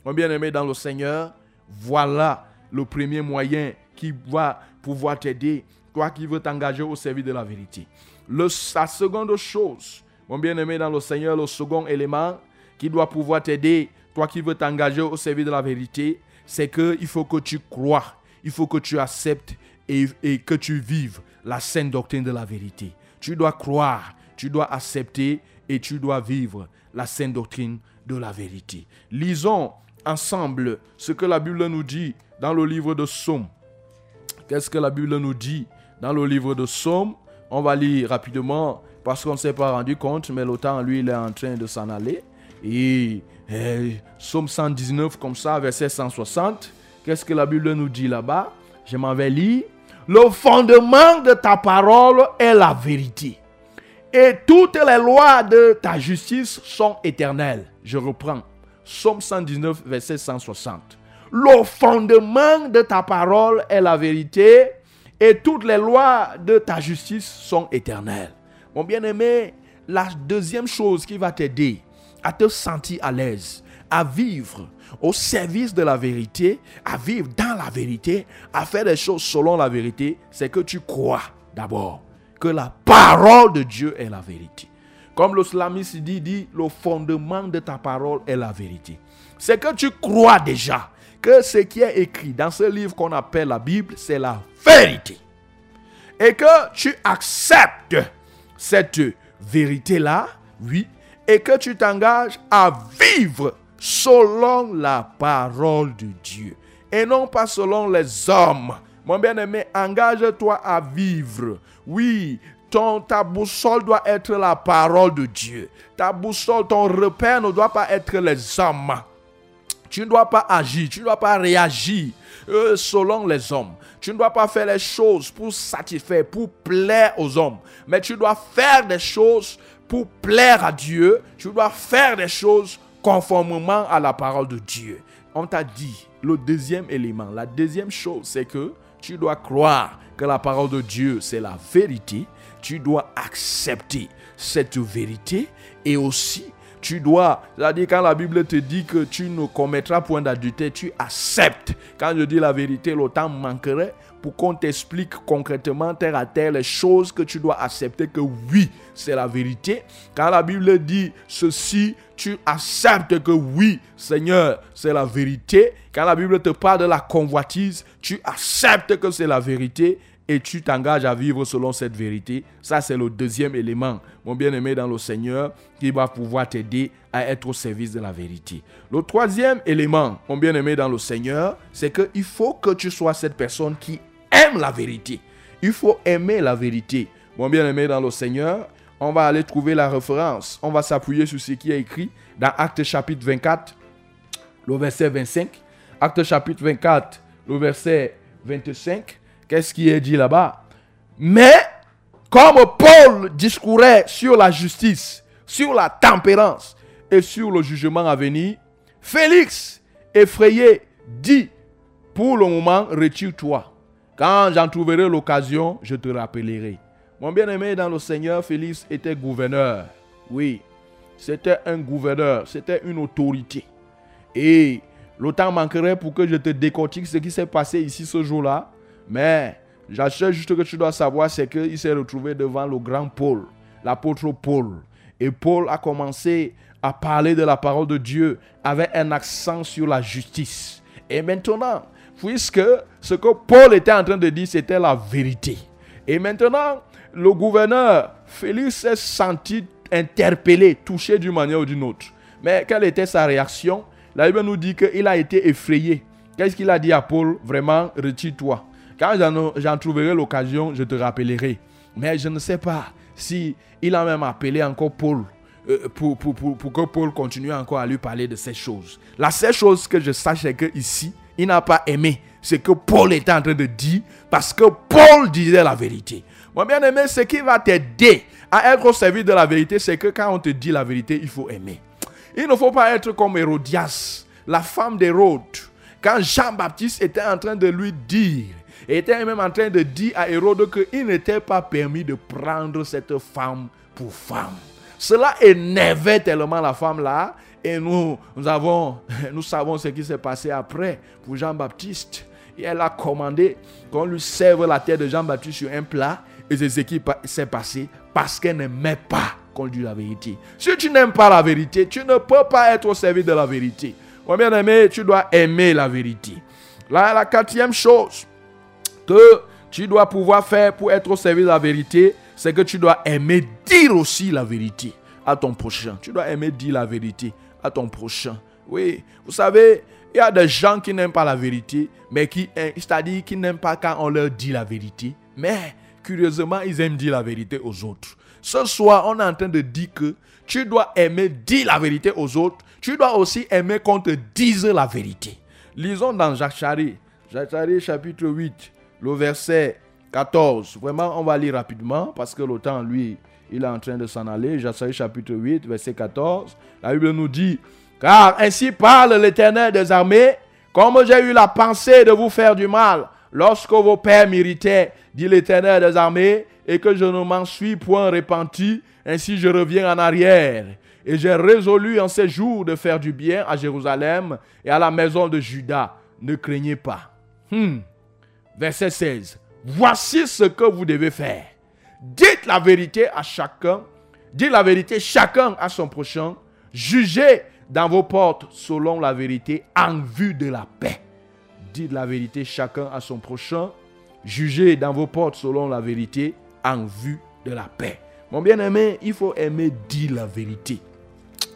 Mon bien-aimé dans le Seigneur, voilà le premier moyen qui va pouvoir t'aider, toi qui veux t'engager au service de la vérité. La seconde chose, mon bien-aimé dans le Seigneur, le second élément qui doit pouvoir t'aider, toi qui veux t'engager au service de la vérité, c'est qu'il faut que tu crois, il faut que tu acceptes et, et que tu vives la sainte doctrine de la vérité. Tu dois croire, tu dois accepter et tu dois vivre la sainte doctrine de la vérité. Lisons ensemble ce que la Bible nous dit dans le livre de Somme. Qu'est-ce que la Bible nous dit dans le livre de Somme On va lire rapidement parce qu'on ne s'est pas rendu compte, mais le temps, lui, il est en train de s'en aller. Et, et Somme 119, comme ça, verset 160. Qu'est-ce que la Bible nous dit là-bas? Je m'en vais lire. Le fondement de ta parole est la vérité. Et toutes les lois de ta justice sont éternelles. Je reprends. Somme 119, verset 160. Le fondement de ta parole est la vérité et toutes les lois de ta justice sont éternelles. Mon bien-aimé, la deuxième chose qui va t'aider à te sentir à l'aise, à vivre au service de la vérité, à vivre dans la vérité, à faire des choses selon la vérité, c'est que tu crois d'abord que la parole de Dieu est la vérité. Comme le slamiste dit, dit, le fondement de ta parole est la vérité. C'est que tu crois déjà que ce qui est écrit dans ce livre qu'on appelle la Bible, c'est la vérité. Et que tu acceptes cette vérité-là, oui, et que tu t'engages à vivre selon la parole de Dieu et non pas selon les hommes. Mon bien-aimé, engage-toi à vivre. Oui, ton, ta boussole doit être la parole de Dieu. Ta boussole, ton repère ne doit pas être les hommes. Tu ne dois pas agir, tu ne dois pas réagir euh, selon les hommes. Tu ne dois pas faire les choses pour satisfaire, pour plaire aux hommes. Mais tu dois faire des choses pour plaire à Dieu. Tu dois faire des choses conformément à la parole de Dieu. On t'a dit le deuxième élément, la deuxième chose, c'est que tu dois croire que la parole de Dieu, c'est la vérité. Tu dois accepter cette vérité et aussi tu dois, c'est-à-dire quand la Bible te dit que tu ne commettras point d'adultère, tu acceptes. Quand je dis la vérité, le temps manquerait pour qu'on t'explique concrètement terre à terre les choses que tu dois accepter que oui, c'est la vérité. Quand la Bible dit ceci, tu acceptes que oui, Seigneur, c'est la vérité. Quand la Bible te parle de la convoitise, tu acceptes que c'est la vérité et tu t'engages à vivre selon cette vérité. Ça, c'est le deuxième élément, mon bien-aimé dans le Seigneur, qui va pouvoir t'aider à être au service de la vérité. Le troisième élément, mon bien-aimé dans le Seigneur, c'est qu'il faut que tu sois cette personne qui aime la vérité. Il faut aimer la vérité. Mon bien-aimé dans le Seigneur, on va aller trouver la référence. On va s'appuyer sur ce qui est écrit dans Acte chapitre 24, le verset 25. Acte chapitre 24, le verset 25. Qu'est-ce qui est dit là-bas? Mais comme Paul discourait sur la justice, sur la tempérance et sur le jugement à venir, Félix, effrayé, dit, pour le moment, retire-toi. Quand j'en trouverai l'occasion, je te rappellerai. Mon bien-aimé dans le Seigneur, Félix était gouverneur. Oui, c'était un gouverneur, c'était une autorité. Et le temps manquerait pour que je te décortique ce qui s'est passé ici ce jour-là. Mais j'achète juste que tu dois savoir, c'est qu'il s'est retrouvé devant le grand Paul, l'apôtre Paul. Et Paul a commencé à parler de la parole de Dieu avec un accent sur la justice. Et maintenant, puisque ce que Paul était en train de dire, c'était la vérité. Et maintenant, le gouverneur Félix s'est senti interpellé, touché d'une manière ou d'une autre. Mais quelle était sa réaction? La Bible nous dit qu'il a été effrayé. Qu'est-ce qu'il a dit à Paul? Vraiment, retire-toi. Quand j'en trouverai l'occasion, je te rappellerai. Mais je ne sais pas si il a même appelé encore Paul euh, pour, pour, pour, pour que Paul continue encore à lui parler de ces choses. La seule chose que je sache, c'est que ici, il n'a pas aimé ce que Paul était en train de dire parce que Paul disait la vérité. Mon bien-aimé, ce qui va t'aider à être au service de la vérité, c'est que quand on te dit la vérité, il faut aimer. Il ne faut pas être comme Hérodias, la femme d'Hérode. Quand Jean-Baptiste était en train de lui dire, était même en train de dire à Hérode qu'il n'était pas permis de prendre cette femme pour femme. Cela énervait tellement la femme là. Et nous, nous, avons, nous savons ce qui s'est passé après pour Jean-Baptiste. Et elle a commandé qu'on lui serve la tête de Jean-Baptiste sur un plat. Et c'est ce qui s'est passé parce qu'elle n'aimait pas qu'on lui la vérité. Si tu n'aimes pas la vérité, tu ne peux pas être au service de la vérité. Mon bien-aimé, tu dois aimer la vérité? Là, la quatrième chose que tu dois pouvoir faire pour être au service de la vérité, c'est que tu dois aimer dire aussi la vérité à ton prochain. Tu dois aimer dire la vérité à ton prochain. Oui, vous savez, il y a des gens qui n'aiment pas la vérité, mais qui, c'est-à-dire qui n'aiment pas quand on leur dit la vérité. Mais curieusement, ils aiment dire la vérité aux autres. Ce soir, on est en train de dire que tu dois aimer dire la vérité aux autres. Tu dois aussi aimer qu'on te dise la vérité. Lisons dans Jacques Chari, Jacques Chari chapitre 8, le verset 14. Vraiment, on va lire rapidement parce que le lui, il est en train de s'en aller. Jacques chapitre 8, verset 14. La Bible nous dit, car ainsi parle l'Éternel des armées, comme j'ai eu la pensée de vous faire du mal lorsque vos pères m'irritaient, dit l'Éternel des armées, et que je ne m'en suis point repenti, ainsi je reviens en arrière. Et j'ai résolu en ces jours de faire du bien à Jérusalem et à la maison de Judas. Ne craignez pas. Hmm. Verset 16. Voici ce que vous devez faire. Dites la vérité à chacun. Dites la vérité chacun à son prochain. Jugez dans vos portes selon la vérité en vue de la paix. Dites la vérité chacun à son prochain. Jugez dans vos portes selon la vérité en vue de la paix. Mon bien-aimé, il faut aimer dire la vérité.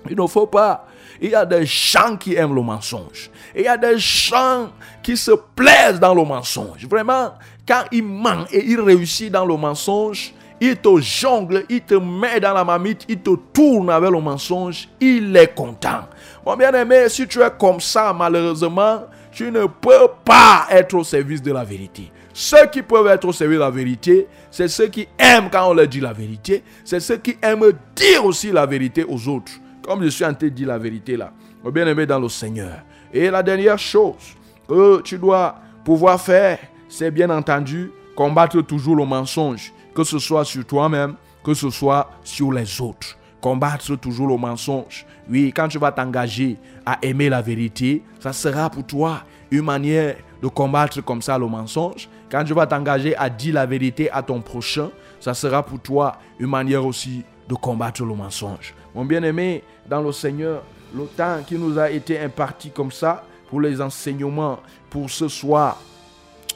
Il ne faut pas. Il y a des gens qui aiment le mensonge. Il y a des gens qui se plaisent dans le mensonge. Vraiment, quand il ment et il réussit dans le mensonge, il te jongle, il te met dans la mamite, il te tourne avec le mensonge, il est content. Mon bien-aimé, si tu es comme ça, malheureusement, tu ne peux pas être au service de la vérité. Ceux qui peuvent être au service de la vérité, c'est ceux qui aiment quand on leur dit la vérité. C'est ceux qui aiment dire aussi la vérité aux autres. Comme je suis en train de dire la vérité là. Mon bien-aimé dans le Seigneur. Et la dernière chose que tu dois pouvoir faire, c'est bien entendu combattre toujours le mensonge. Que ce soit sur toi-même, que ce soit sur les autres. Combattre toujours le mensonge. Oui, quand tu vas t'engager à aimer la vérité, ça sera pour toi une manière de combattre comme ça le mensonge. Quand tu vas t'engager à dire la vérité à ton prochain, ça sera pour toi une manière aussi de combattre le mensonge. Mon bien-aimé, dans le Seigneur, le temps qui nous a été imparti comme ça pour les enseignements pour ce soir,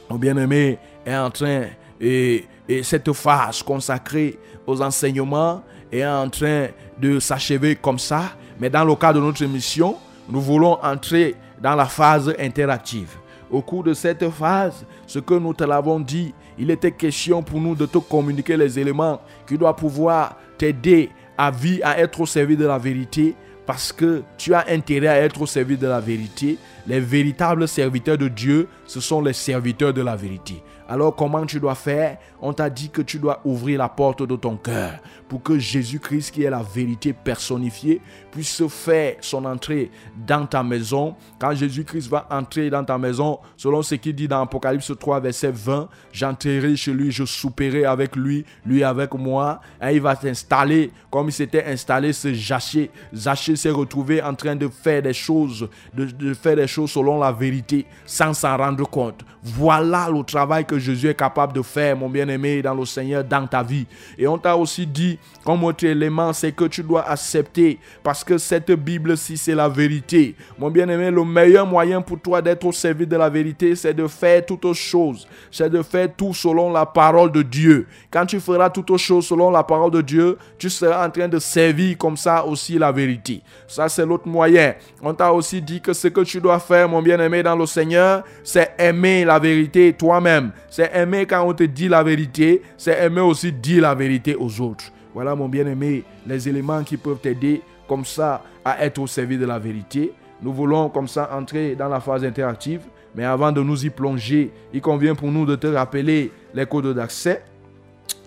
mon bien-aimé est en train, et, et cette phase consacrée aux enseignements est en train de s'achever comme ça. Mais dans le cadre de notre mission, nous voulons entrer dans la phase interactive. Au cours de cette phase, ce que nous te l'avons dit, il était question pour nous de te communiquer les éléments qui doivent pouvoir t'aider à vivre, à être au service de la vérité, parce que tu as intérêt à être au service de la vérité. Les véritables serviteurs de Dieu, ce sont les serviteurs de la vérité. Alors comment tu dois faire? On t'a dit que tu dois ouvrir la porte de ton cœur pour que Jésus-Christ, qui est la vérité personnifiée, puisse faire son entrée dans ta maison. Quand Jésus-Christ va entrer dans ta maison, selon ce qu'il dit dans Apocalypse 3, verset 20, j'entrerai chez lui, je souperai avec lui, lui avec moi. Et il va s'installer comme il s'était installé ce Zaché. Zaché s'est retrouvé en train de faire des choses, de, de faire des choses selon la vérité, sans s'en rendre compte. Voilà le travail que Jésus est capable de faire, mon bien-aimé, dans le Seigneur, dans ta vie. Et on t'a aussi dit, comme autre élément, c'est que tu dois accepter, parce que cette Bible-ci, c'est la vérité. Mon bien-aimé, le meilleur moyen pour toi d'être au service de la vérité, c'est de faire toutes choses. C'est de faire tout selon la parole de Dieu. Quand tu feras toutes choses selon la parole de Dieu, tu seras en train de servir comme ça aussi la vérité. Ça, c'est l'autre moyen. On t'a aussi dit que ce que tu dois faire, mon bien-aimé, dans le Seigneur, c'est aimer la vérité toi-même. C'est aimer quand on te dit la vérité. C'est aimer aussi dire la vérité aux autres. Voilà, mon bien-aimé, les éléments qui peuvent t'aider comme ça à être au service de la vérité. Nous voulons comme ça entrer dans la phase interactive. Mais avant de nous y plonger, il convient pour nous de te rappeler les codes d'accès.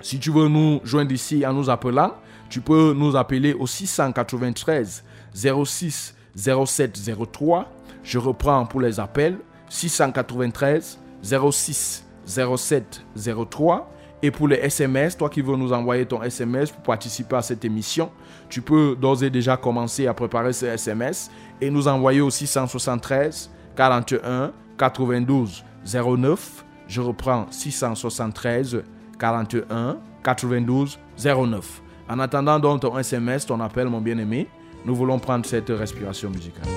Si tu veux nous joindre ici en nous appelant, tu peux nous appeler au 693 06 07 03. Je reprends pour les appels 693 06 07 03. Et pour les SMS, toi qui veux nous envoyer ton SMS pour participer à cette émission, tu peux d'ores et déjà commencer à préparer ce SMS et nous envoyer au 673 41 92 09. Je reprends 673 41 92 09. En attendant donc ton SMS, ton appel, mon bien-aimé, nous voulons prendre cette respiration musicale.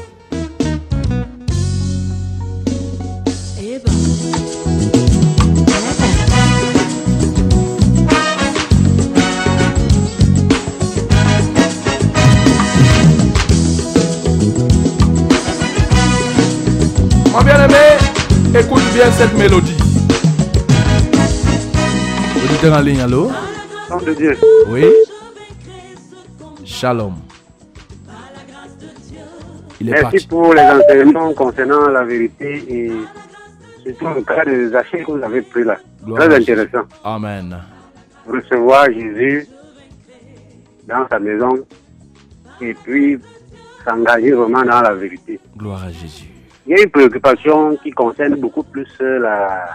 Cette mélodie. Auditeur en ligne, allô? Nom de Dieu. Oui? Shalom. Il est Merci parti. pour les enseignements concernant la vérité et surtout le cas des achats que vous avez pris là. Gloire Très intéressant. Amen. Recevoir Jésus dans sa maison et puis s'engager vraiment dans la vérité. Gloire à Jésus. Il y a une préoccupation qui concerne beaucoup plus euh, la,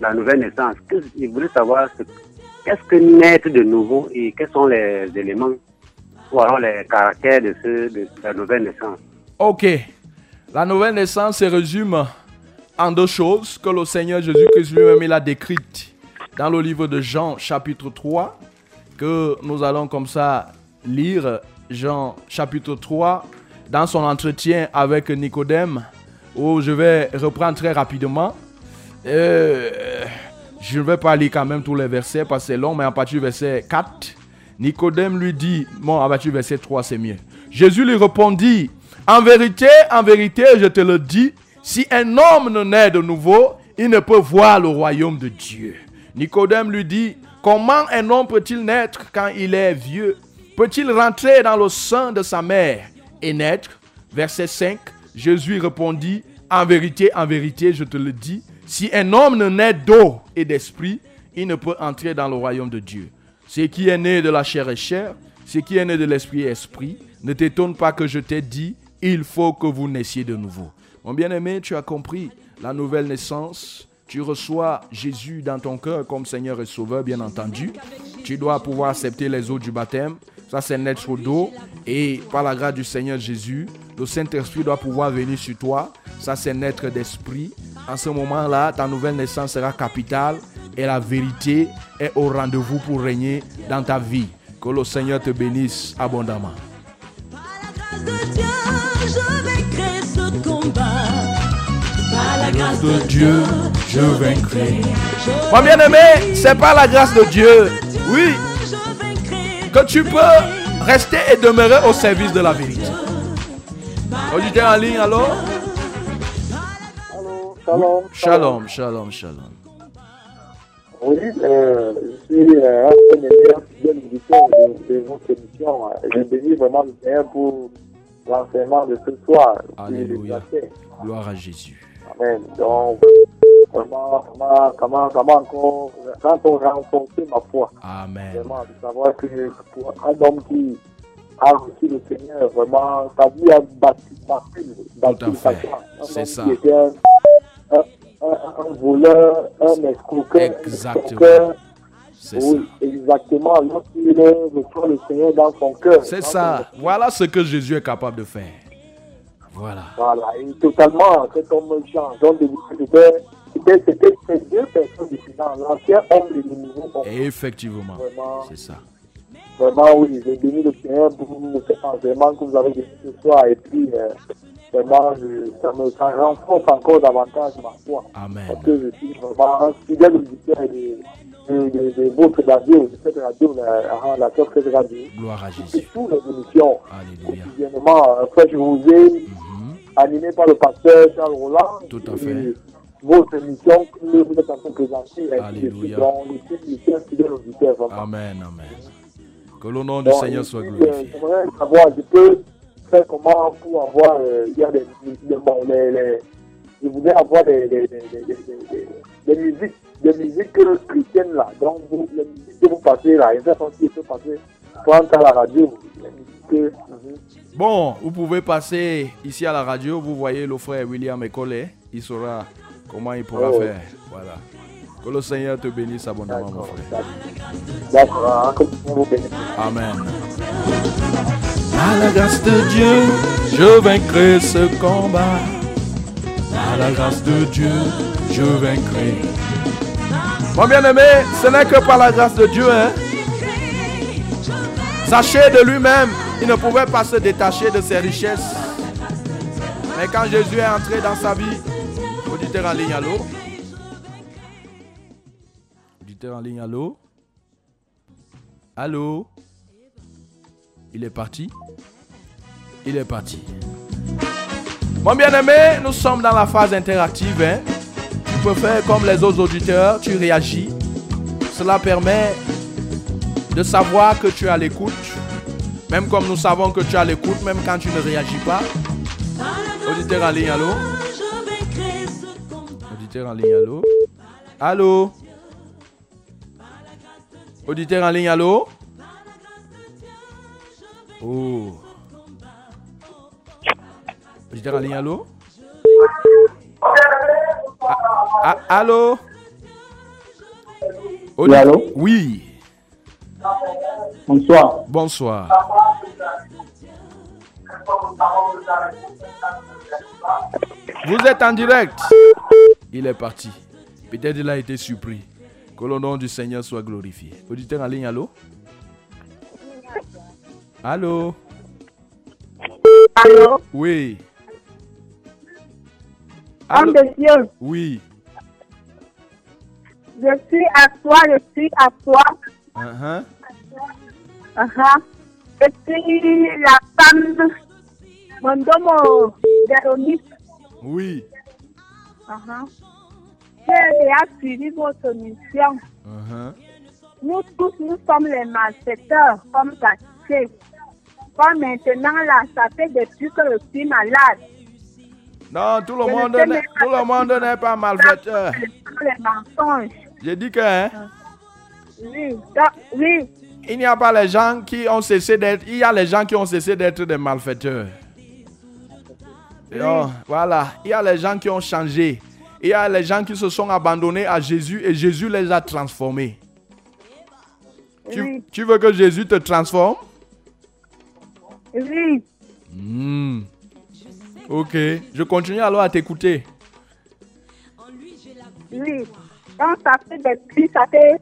la nouvelle naissance. Je voulais savoir ce- qu'est-ce que naître de nouveau et quels sont les éléments ou alors les caractères de, ce, de la nouvelle naissance? Ok. La nouvelle naissance se résume en deux choses que le Seigneur Jésus-Christ lui-même a décrites dans le livre de Jean chapitre 3 que nous allons comme ça lire Jean chapitre 3 dans son entretien avec Nicodème où je vais reprendre très rapidement. Euh, je ne vais pas lire quand même tous les versets parce que c'est long, mais à partir du verset 4, Nicodème lui dit, bon, à partir du verset 3, c'est mieux. Jésus lui répondit, en vérité, en vérité, je te le dis, si un homme ne naît de nouveau, il ne peut voir le royaume de Dieu. Nicodème lui dit, comment un homme peut-il naître quand il est vieux? Peut-il rentrer dans le sein de sa mère? Naître Verset 5, Jésus répondit, en vérité, en vérité, je te le dis, si un homme ne naît d'eau et d'esprit, il ne peut entrer dans le royaume de Dieu. Ce qui est né de la chair est chair, ce qui est né de l'esprit est esprit. Ne t'étonne pas que je t'ai dit, il faut que vous naissiez de nouveau. Mon bien-aimé, tu as compris la nouvelle naissance. Tu reçois Jésus dans ton cœur comme Seigneur et Sauveur, bien entendu. Tu dois pouvoir accepter les eaux du baptême. Ça, c'est naître d'eau. Et par la grâce du Seigneur Jésus, le Saint-Esprit doit pouvoir venir sur toi. Ça, c'est naître d'esprit. En ce moment-là, ta nouvelle naissance sera capitale et la vérité est au rendez-vous pour régner dans ta vie. Que le Seigneur te bénisse abondamment. Par la grâce de Dieu, je vaincrai ce combat. Par la grâce de Dieu, je vaincrai. Mon bien-aimé, c'est par la grâce de Dieu, oui. Que tu peux rester et demeurer au service de la vérité. Auditeur en ligne, alors Shalom. Shalom, shalom, shalom. Oui, euh, je suis euh, un des meilleurs fidèles auditeurs de, de votre émission. Je bénis vraiment le Seigneur pour l'enseignement de ce soir. Alléluia. Gloire à Jésus. Amen. Donc, vraiment, comment, comment, comment encore, quand on renforcer ma foi, Amen. vraiment, de savoir que pour un homme qui a reçu le Seigneur, vraiment, sa vie a fait. foi. Un C'est ça. Qui était un, un, un, un voleur, un escroqueur, Exactement. C'est ça. oui, exactement. Lorsqu'il reçoit le Seigneur dans son cœur. C'est ça. son- Voilà ce que Jésus est capable de faire. Voilà. Voilà, et totalement, cet homme change. Donc, c'était, ces deux personnes différentes. L'ancien homme et le nouveau homme. Et effectivement, Vraiment, c'est ça. vraiment, oui, j'ai béni le Seigneur pour cet enseignement que vous avez donné ce soir. Et puis, euh, vraiment, je- ça me ça renforce encore davantage ma foi. Amen. Parce que je suis vraiment un fidèle auditeur de, de, de, de votre radio, de cette radio, la, la, cette radio. Gloire à Jésus. toutes les émissions. Alléluia. quotidiennement. euh, Frère José, Mhm. animé par le pasteur Charles Roland. Tout à fait. Et Votre émission que vous êtes en train de présenter. Alléluia. Donc. Amen, amen. Que le nom du Bon, Seigneur soit glorifié. J'aimerais savoir, je peux faire comment pour avoir, euh, il y a des, bon, les, les- je voulais avoir des, des, des, des, des, des- des musiques, des musiques chrétiennes là. Donc, vous, les musiques que vous passez là, sais pas si je peux passer, prendre à la radio, les musiques. Bon, vous pouvez passer ici à la radio. Vous voyez le frère William Ekole. Il saura comment il pourra Oh. faire? Voilà. Que le Seigneur te bénisse abondamment, mon frère. D'accord. Amen. À la grâce de Dieu, je vaincrai ce combat. À la grâce de Dieu, je vaincrai. Mon bien-aimé, ce n'est que par la grâce de Dieu. Hein? Sachez de lui-même, il ne pouvait pas se détacher de ses richesses. Mais quand Jésus est entré dans sa vie, auditeur en ligne, allô? Auditeur en ligne, allô? Allô? Il est parti? Il est parti. Mon bien-aimé, nous sommes dans la phase interactive. hein. Tu peux faire comme les autres auditeurs, tu réagis. Cela permet de savoir que tu es à l'écoute. Même comme nous savons que tu es à l'écoute, même quand tu ne réagis pas. Auditeur en ligne, allô? Auditeur en ligne, allô? Allô? Auditeur en ligne, allô? Oh. Auditeur en ligne, allô? Ah, ah, Allô? Oui, allô? Oui, Bonsoir. bonsoir. Vous êtes en direct. Il est parti. Peut-être il a été surpris. Que le nom du Seigneur soit glorifié. Auditeur en ligne, allô? Allô? Allô, Oui. homme Allô? de Dieu, Oui. je suis à toi, je suis à toi. Uh-huh. Uh-huh. Je suis la femme mon nom, Véronique. Oui. Uh-huh. J'ai déjà suivi votre mission. Uh-huh. Nous tous, nous sommes les malfaiteurs, comme caché. Comme maintenant, là, ça fait depuis que je suis malade. Non, tout le Je monde n'est- tout le monde n'est pas malfaiteur. Les mensonges. J'ai dit que hein, Oui, oui, il n'y a pas les gens qui ont cessé d'être. Il y a les gens qui ont cessé d'être des malfaiteurs. Oh, voilà. Il y a les gens qui ont changé. Il y a les gens qui se sont abandonnés à Jésus et Jésus les a transformés. Tu, veux que Jésus te transforme? oui. Hmm. Ok. Je continue alors à t'écouter. Oui. Donc, ça fait depuis, ça fait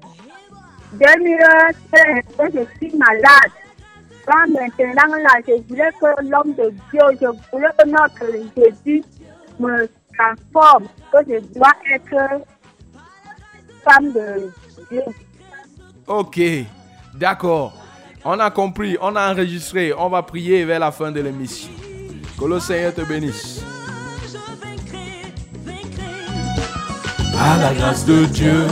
2013 que je suis malade. Donc, maintenant, là, je voulais que l'homme de Dieu, je voulais que notre Jésus me transforme, que je dois être femme de Dieu. Ok. D'accord. On a compris. On a enregistré. On va prier vers la fin de l'émission. Que le Seigneur te bénisse. À la grâce de Dieu.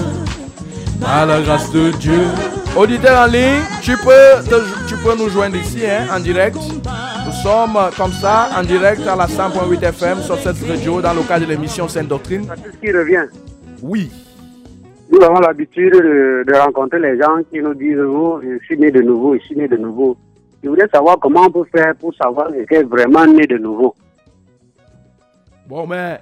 À la grâce de Dieu. Auditeur en ligne, tu peux, te- tu peux nous joindre ici hein, en direct. Nous sommes euh, comme ça en direct à la 100.8 FM sur cette radio dans le cadre de l'émission Sainte Doctrine. Tout ce qui revient. Oui. Nous avons l'habitude de, de rencontrer les gens qui nous disent Oh, je suis né de nouveau, je suis né de nouveau. Je voulais savoir comment on peut faire pour savoir si est vraiment né de nouveau. Bon, mais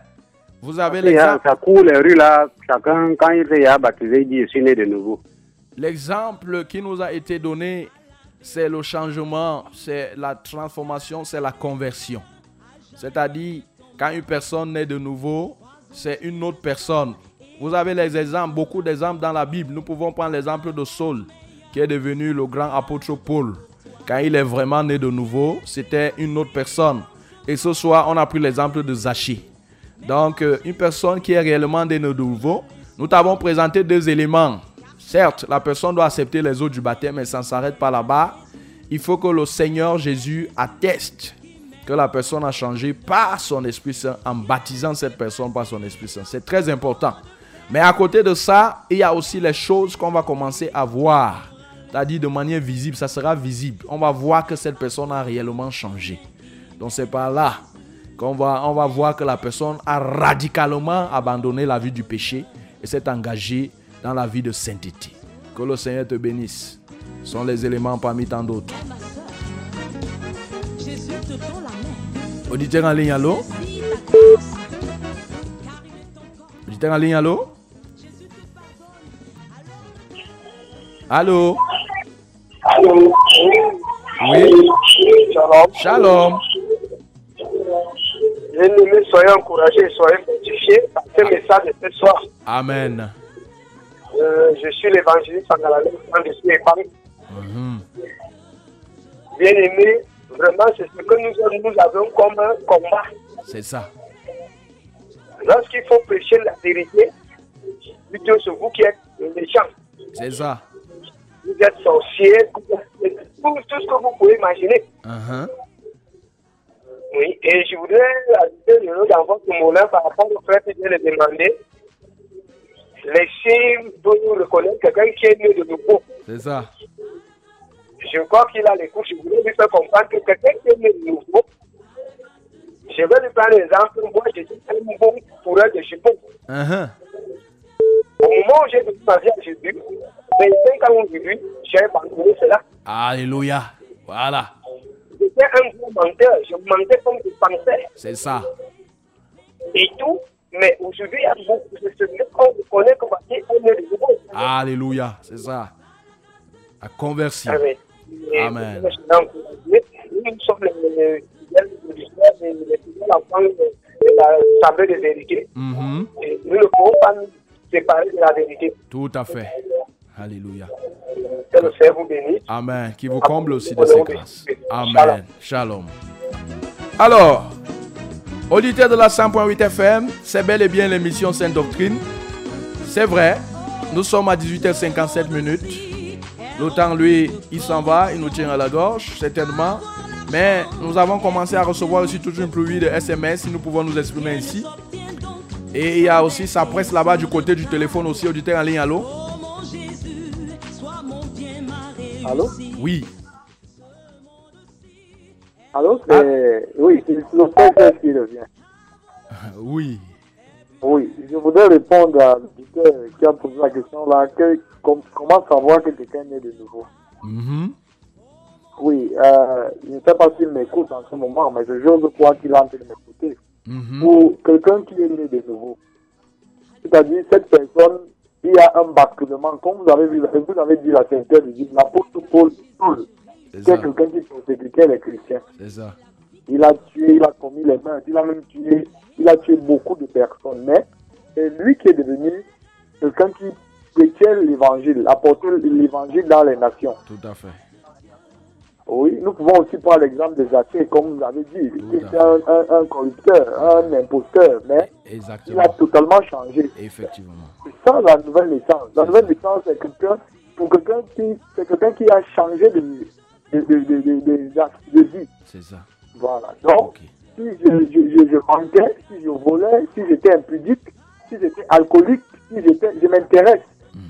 vous avez l'exemple. ça court les rues là, chacun, quand il s'est baptisé, il dit Je suis né de nouveau. L'exemple qui nous a été donné, c'est le changement, c'est la transformation, c'est la conversion. C'est-à-dire, quand une personne naît de nouveau, c'est une autre personne. Vous avez les exemples, beaucoup d'exemples dans la Bible. Nous pouvons prendre l'exemple de Saul, qui est devenu le grand apôtre Paul. Quand il est vraiment né de nouveau, c'était une autre personne. Et ce soir, on a pris l'exemple de Zachée. Donc, euh, une personne qui est réellement née de nouveau, nous t'avons présenté deux éléments. Certes, la personne doit accepter les eaux du baptême, mais ça ne s'arrête pas là-bas. Il faut que le Seigneur Jésus atteste que la personne a changé par son Esprit Saint en baptisant cette personne par son Esprit Saint. C'est très important. Mais à côté de ça, il y a aussi les choses qu'on va commencer à voir dit de manière visible, ça sera visible. On va voir que cette personne a réellement changé. Donc c'est par là qu'on va, on va voir que la personne a radicalement abandonné la vie du péché et s'est engagée dans la vie de sainteté. Que le Seigneur te bénisse. Ce sont les éléments parmi tant d'autres. Auditeur en ligne, allô? Auditeur en ligne, allô? Allô? Allô? Oui Shalom. Shalom. Bien-aimés, soyez encouragés, soyez fortifiés par ce message de ce soir. Amen. Euh, je suis l'évangéliste Sangalale, de Stéphane. Mhm. Bien-aimés, vraiment, c'est ce que nous, nous avons comme un combat. C'est ça. Lorsqu'il faut prêcher la vérité, plutôt c'est vous qui êtes méchants. C'est ça. Vous êtes sorciers, tout, tout ce que vous pouvez imaginer. Mhm. Oui, et je voudrais ajouter le nom dans votre moulin par rapport au frère qui vient de demander. Laissez nous reconnaître quelqu'un qui est né de nouveau. C'est ça. Je crois qu'il a les coups. Je voulais lui faire comprendre que quelqu'un qui est né de nouveau, je vais lui prendre l'exemple. Moi, je suis un bon coureur de chipot. Mhm. Au moment où j'ai donné ma vie à Jésus, 25 ans aujourd'hui, j'ai abandonné cela. Alléluia. Voilà. J'étais un gros menteur. Je mentais comme je pensais. C'est ça. et tout. Mais aujourd'hui, il y a beaucoup de ce qu'on reconnaît comme nouveau. Alléluia. C'est ça. La conversion. Amen. Amen. Nous sommes les les fidèles les fidèles enfants de la de vérité. Mhm. Nous ne pouvons pas nous séparer de la vérité. Tout à fait. Alléluia. Que le Seigneur vous bénisse. Amen. Qui vous comble aussi de ses grâces. Amen. Shalom. Alors, auditeurs de la 100.8 FM, c'est bel et bien l'émission Sainte Doctrine. C'est vrai, nous sommes à 18h57 minutes. Le temps, lui, il s'en va, il nous tient à la gorge, certainement. Mais nous avons commencé à recevoir aussi toute une pluie de SMS, si nous pouvons nous exprimer ici. Et il y a aussi sa presse là-bas du côté du téléphone aussi, auditeur en ligne, allô? Allô? Oui. Allô c'est... Oui, c'est le frère qui revient. Oui. Oui, je voudrais répondre à l'auditeur qui a posé la question là. Que, com- comment savoir que quelqu'un est de nouveau? Mhm. Oui, euh, je ne sais pas s'il m'écoute en ce moment, mais je j'ose croire qu'il est en train de m'écouter. Mhm. Pour quelqu'un qui est né de nouveau, c'est-à-dire cette personne, il y a un basculement, comme vous avez vu, vous avez dit la sainteté de Dieu, l'apôtre Paul, Paul C'est quelqu'un qui persécutait les chrétiens. C'est ça. Il a tué, il a commis les mains, il a même tué, il a tué beaucoup de personnes. Mais c'est lui qui est devenu quelqu'un qui prêchait l'évangile, apportait l'évangile dans les nations. Tout à fait. Oui, nous pouvons aussi prendre l'exemple de Zaché, comme vous avez dit. Était un, un, un corrupteur, un imposteur, mais il a totalement changé. Effectivement. C'est ça la nouvelle naissance. La nouvelle naissance, c'est quelqu'un, qui, c'est quelqu'un qui a changé de, de, de, de, de, de- de vie. C'est ça. Voilà. Donc, si je, je, je, je mentais, si je volais, si j'étais impudique, si j'étais alcoolique, si j'étais, je m'intéresse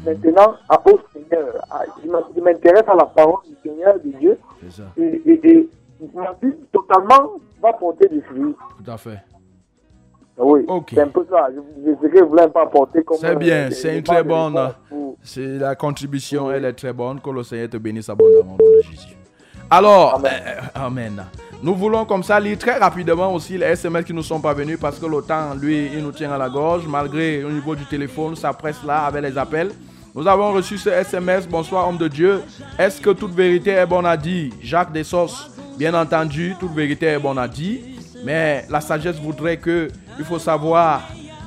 maintenant à, au Seigneur. À- je m'in- je m'intéresse à la parole du Seigneur, de Dieu. C'est ça. Et, et, et ma vie totalement va porter des fruits. Tout à fait. Oui, c'est un peu ça. Je, je, que je voulais pas porter comme C'est bien, euh, c'est une très bonne. réponse pour- C'est la contribution, elle est très bonne. Que le Seigneur te bénisse abondamment au nom de Jésus. Alors, euh, Amen. Nous voulons comme ça lire très rapidement aussi les SMS qui nous sont parvenus parce que le temps, lui, il nous tient à la gorge. Malgré au niveau du téléphone, ça presse là avec les appels. Nous avons reçu ce SMS. Bonsoir, homme de Dieu. Est-ce que toute vérité est bonne à dire? Jacques Dessos, bien entendu, toute vérité est bonne à dire. Mais la sagesse voudrait que il faut savoir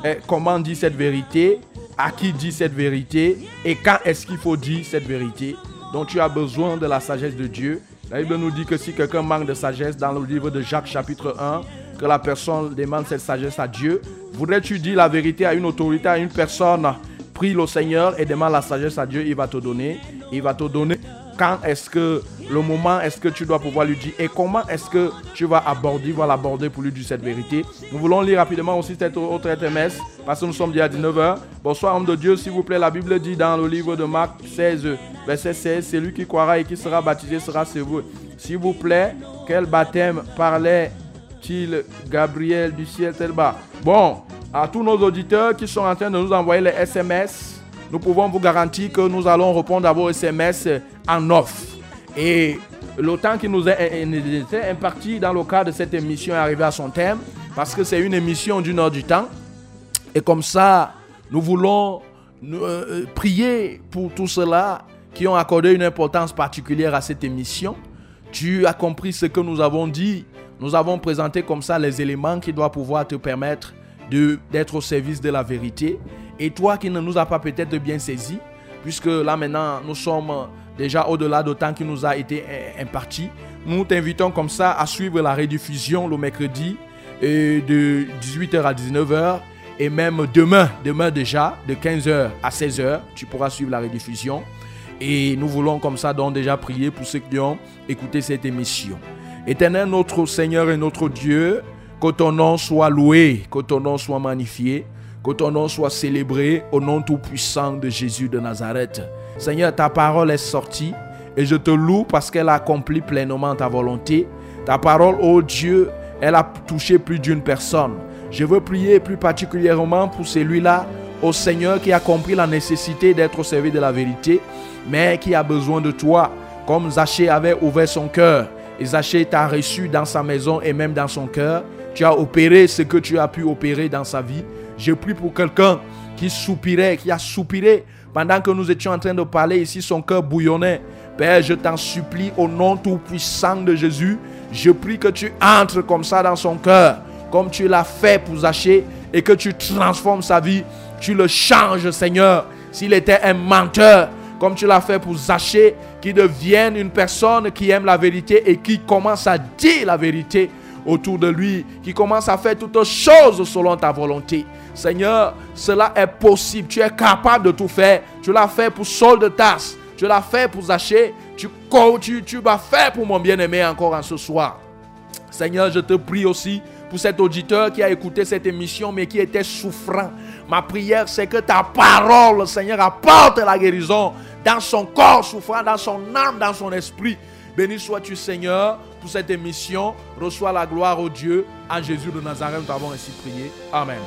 eh, comment dit cette vérité, à qui dit cette vérité et quand est-ce qu'il faut dire cette vérité. Donc tu as besoin de la sagesse de Dieu. La Bible nous dit que si quelqu'un manque de sagesse dans le livre de Jacques chapitre 1, que la personne demande cette sagesse à Dieu, voudrais-tu dire la vérité à une autorité, à une personne? Prie le Seigneur et demande la sagesse à Dieu, il va te donner. Il va te donner quand est-ce que le moment est-ce que tu dois pouvoir lui dire et comment est-ce que tu vas aborder, l'aborder pour lui dire cette vérité. Nous voulons lire rapidement aussi cette autre SMS parce que nous sommes déjà à 19h. Bonsoir homme de Dieu, s'il vous plaît, la Bible dit dans le livre de Marc 16, verset 16, celui qui croira et qui sera baptisé sera sauvé. S'il vous plaît, quel baptême parlait-il Gabriel du ciel tel bas? Bon, à tous nos auditeurs qui sont en train de nous envoyer les SMS, nous pouvons vous garantir que nous allons répondre à vos SMS en off. Et le temps qui nous est imparti dans le cadre de cette émission est arrivé à son thème parce que c'est une émission d'une heure du temps. Et comme ça, nous voulons euh, prier pour tous ceux-là qui ont accordé une importance particulière à cette émission. Tu as compris ce que nous avons dit. Nous avons présenté comme ça les éléments qui doivent pouvoir te permettre d'être au service de la vérité. Et toi qui ne nous as pas peut-être bien saisi, puisque là maintenant nous sommes déjà au-delà du temps qui nous a été euh, imparti, nous t'invitons comme ça à suivre la rediffusion le mercredi euh, de 18h à 19h et même demain, demain déjà, de 15h à 16h, tu pourras suivre la rediffusion. Et nous voulons comme ça donc déjà prier pour ceux qui ont écouté cette émission. Éternel notre Seigneur et notre Dieu, que ton nom soit loué, que ton nom soit magnifié, que ton nom soit célébré au nom tout-puissant de Jésus de Nazareth. Seigneur, ta parole est sortie et je te loue parce qu'elle a accompli pleinement ta volonté. Ta parole, ô Dieu, elle a touché plus d'une personne. Je veux prier plus particulièrement pour celui-là, au Seigneur, qui a compris la nécessité d'être au service de la vérité, mais qui a besoin de toi, comme Zachée avait ouvert son cœur. Et Zachée t'a reçu dans sa maison et même dans son cœur. Tu as opéré ce que tu as pu opérer dans sa vie. Je prie pour quelqu'un qui soupirait, qui a soupiré pendant que nous étions en train de parler ici, son cœur bouillonnait. Père, je t'en supplie au nom tout-puissant de Jésus. Je prie que tu entres comme ça dans son cœur, comme tu l'as fait pour Zachée, et que tu transformes sa vie. Tu le changes, Seigneur. S'il était un menteur, comme tu l'as fait pour Zachée, qui devienne une personne qui aime la vérité et qui commence à dire la vérité autour de lui, qui commence à faire toutes choses selon ta volonté. Seigneur, cela est possible. Tu es capable de tout faire. Tu l'as fait pour Saul de Tarse. Tu l'as fait pour Zachée. Tu, tu, tu vas faire pour mon bien-aimé encore en ce soir. Seigneur, je te prie aussi pour cet auditeur qui a écouté cette émission mais qui était souffrant. Ma prière, c'est que ta parole, Seigneur, apporte la guérison dans son corps souffrant, dans son âme, dans son esprit. Béni sois-tu, Seigneur, pour cette émission. Reçois la gloire au Dieu. En Jésus de Nazareth, nous avons ainsi prié. Amen.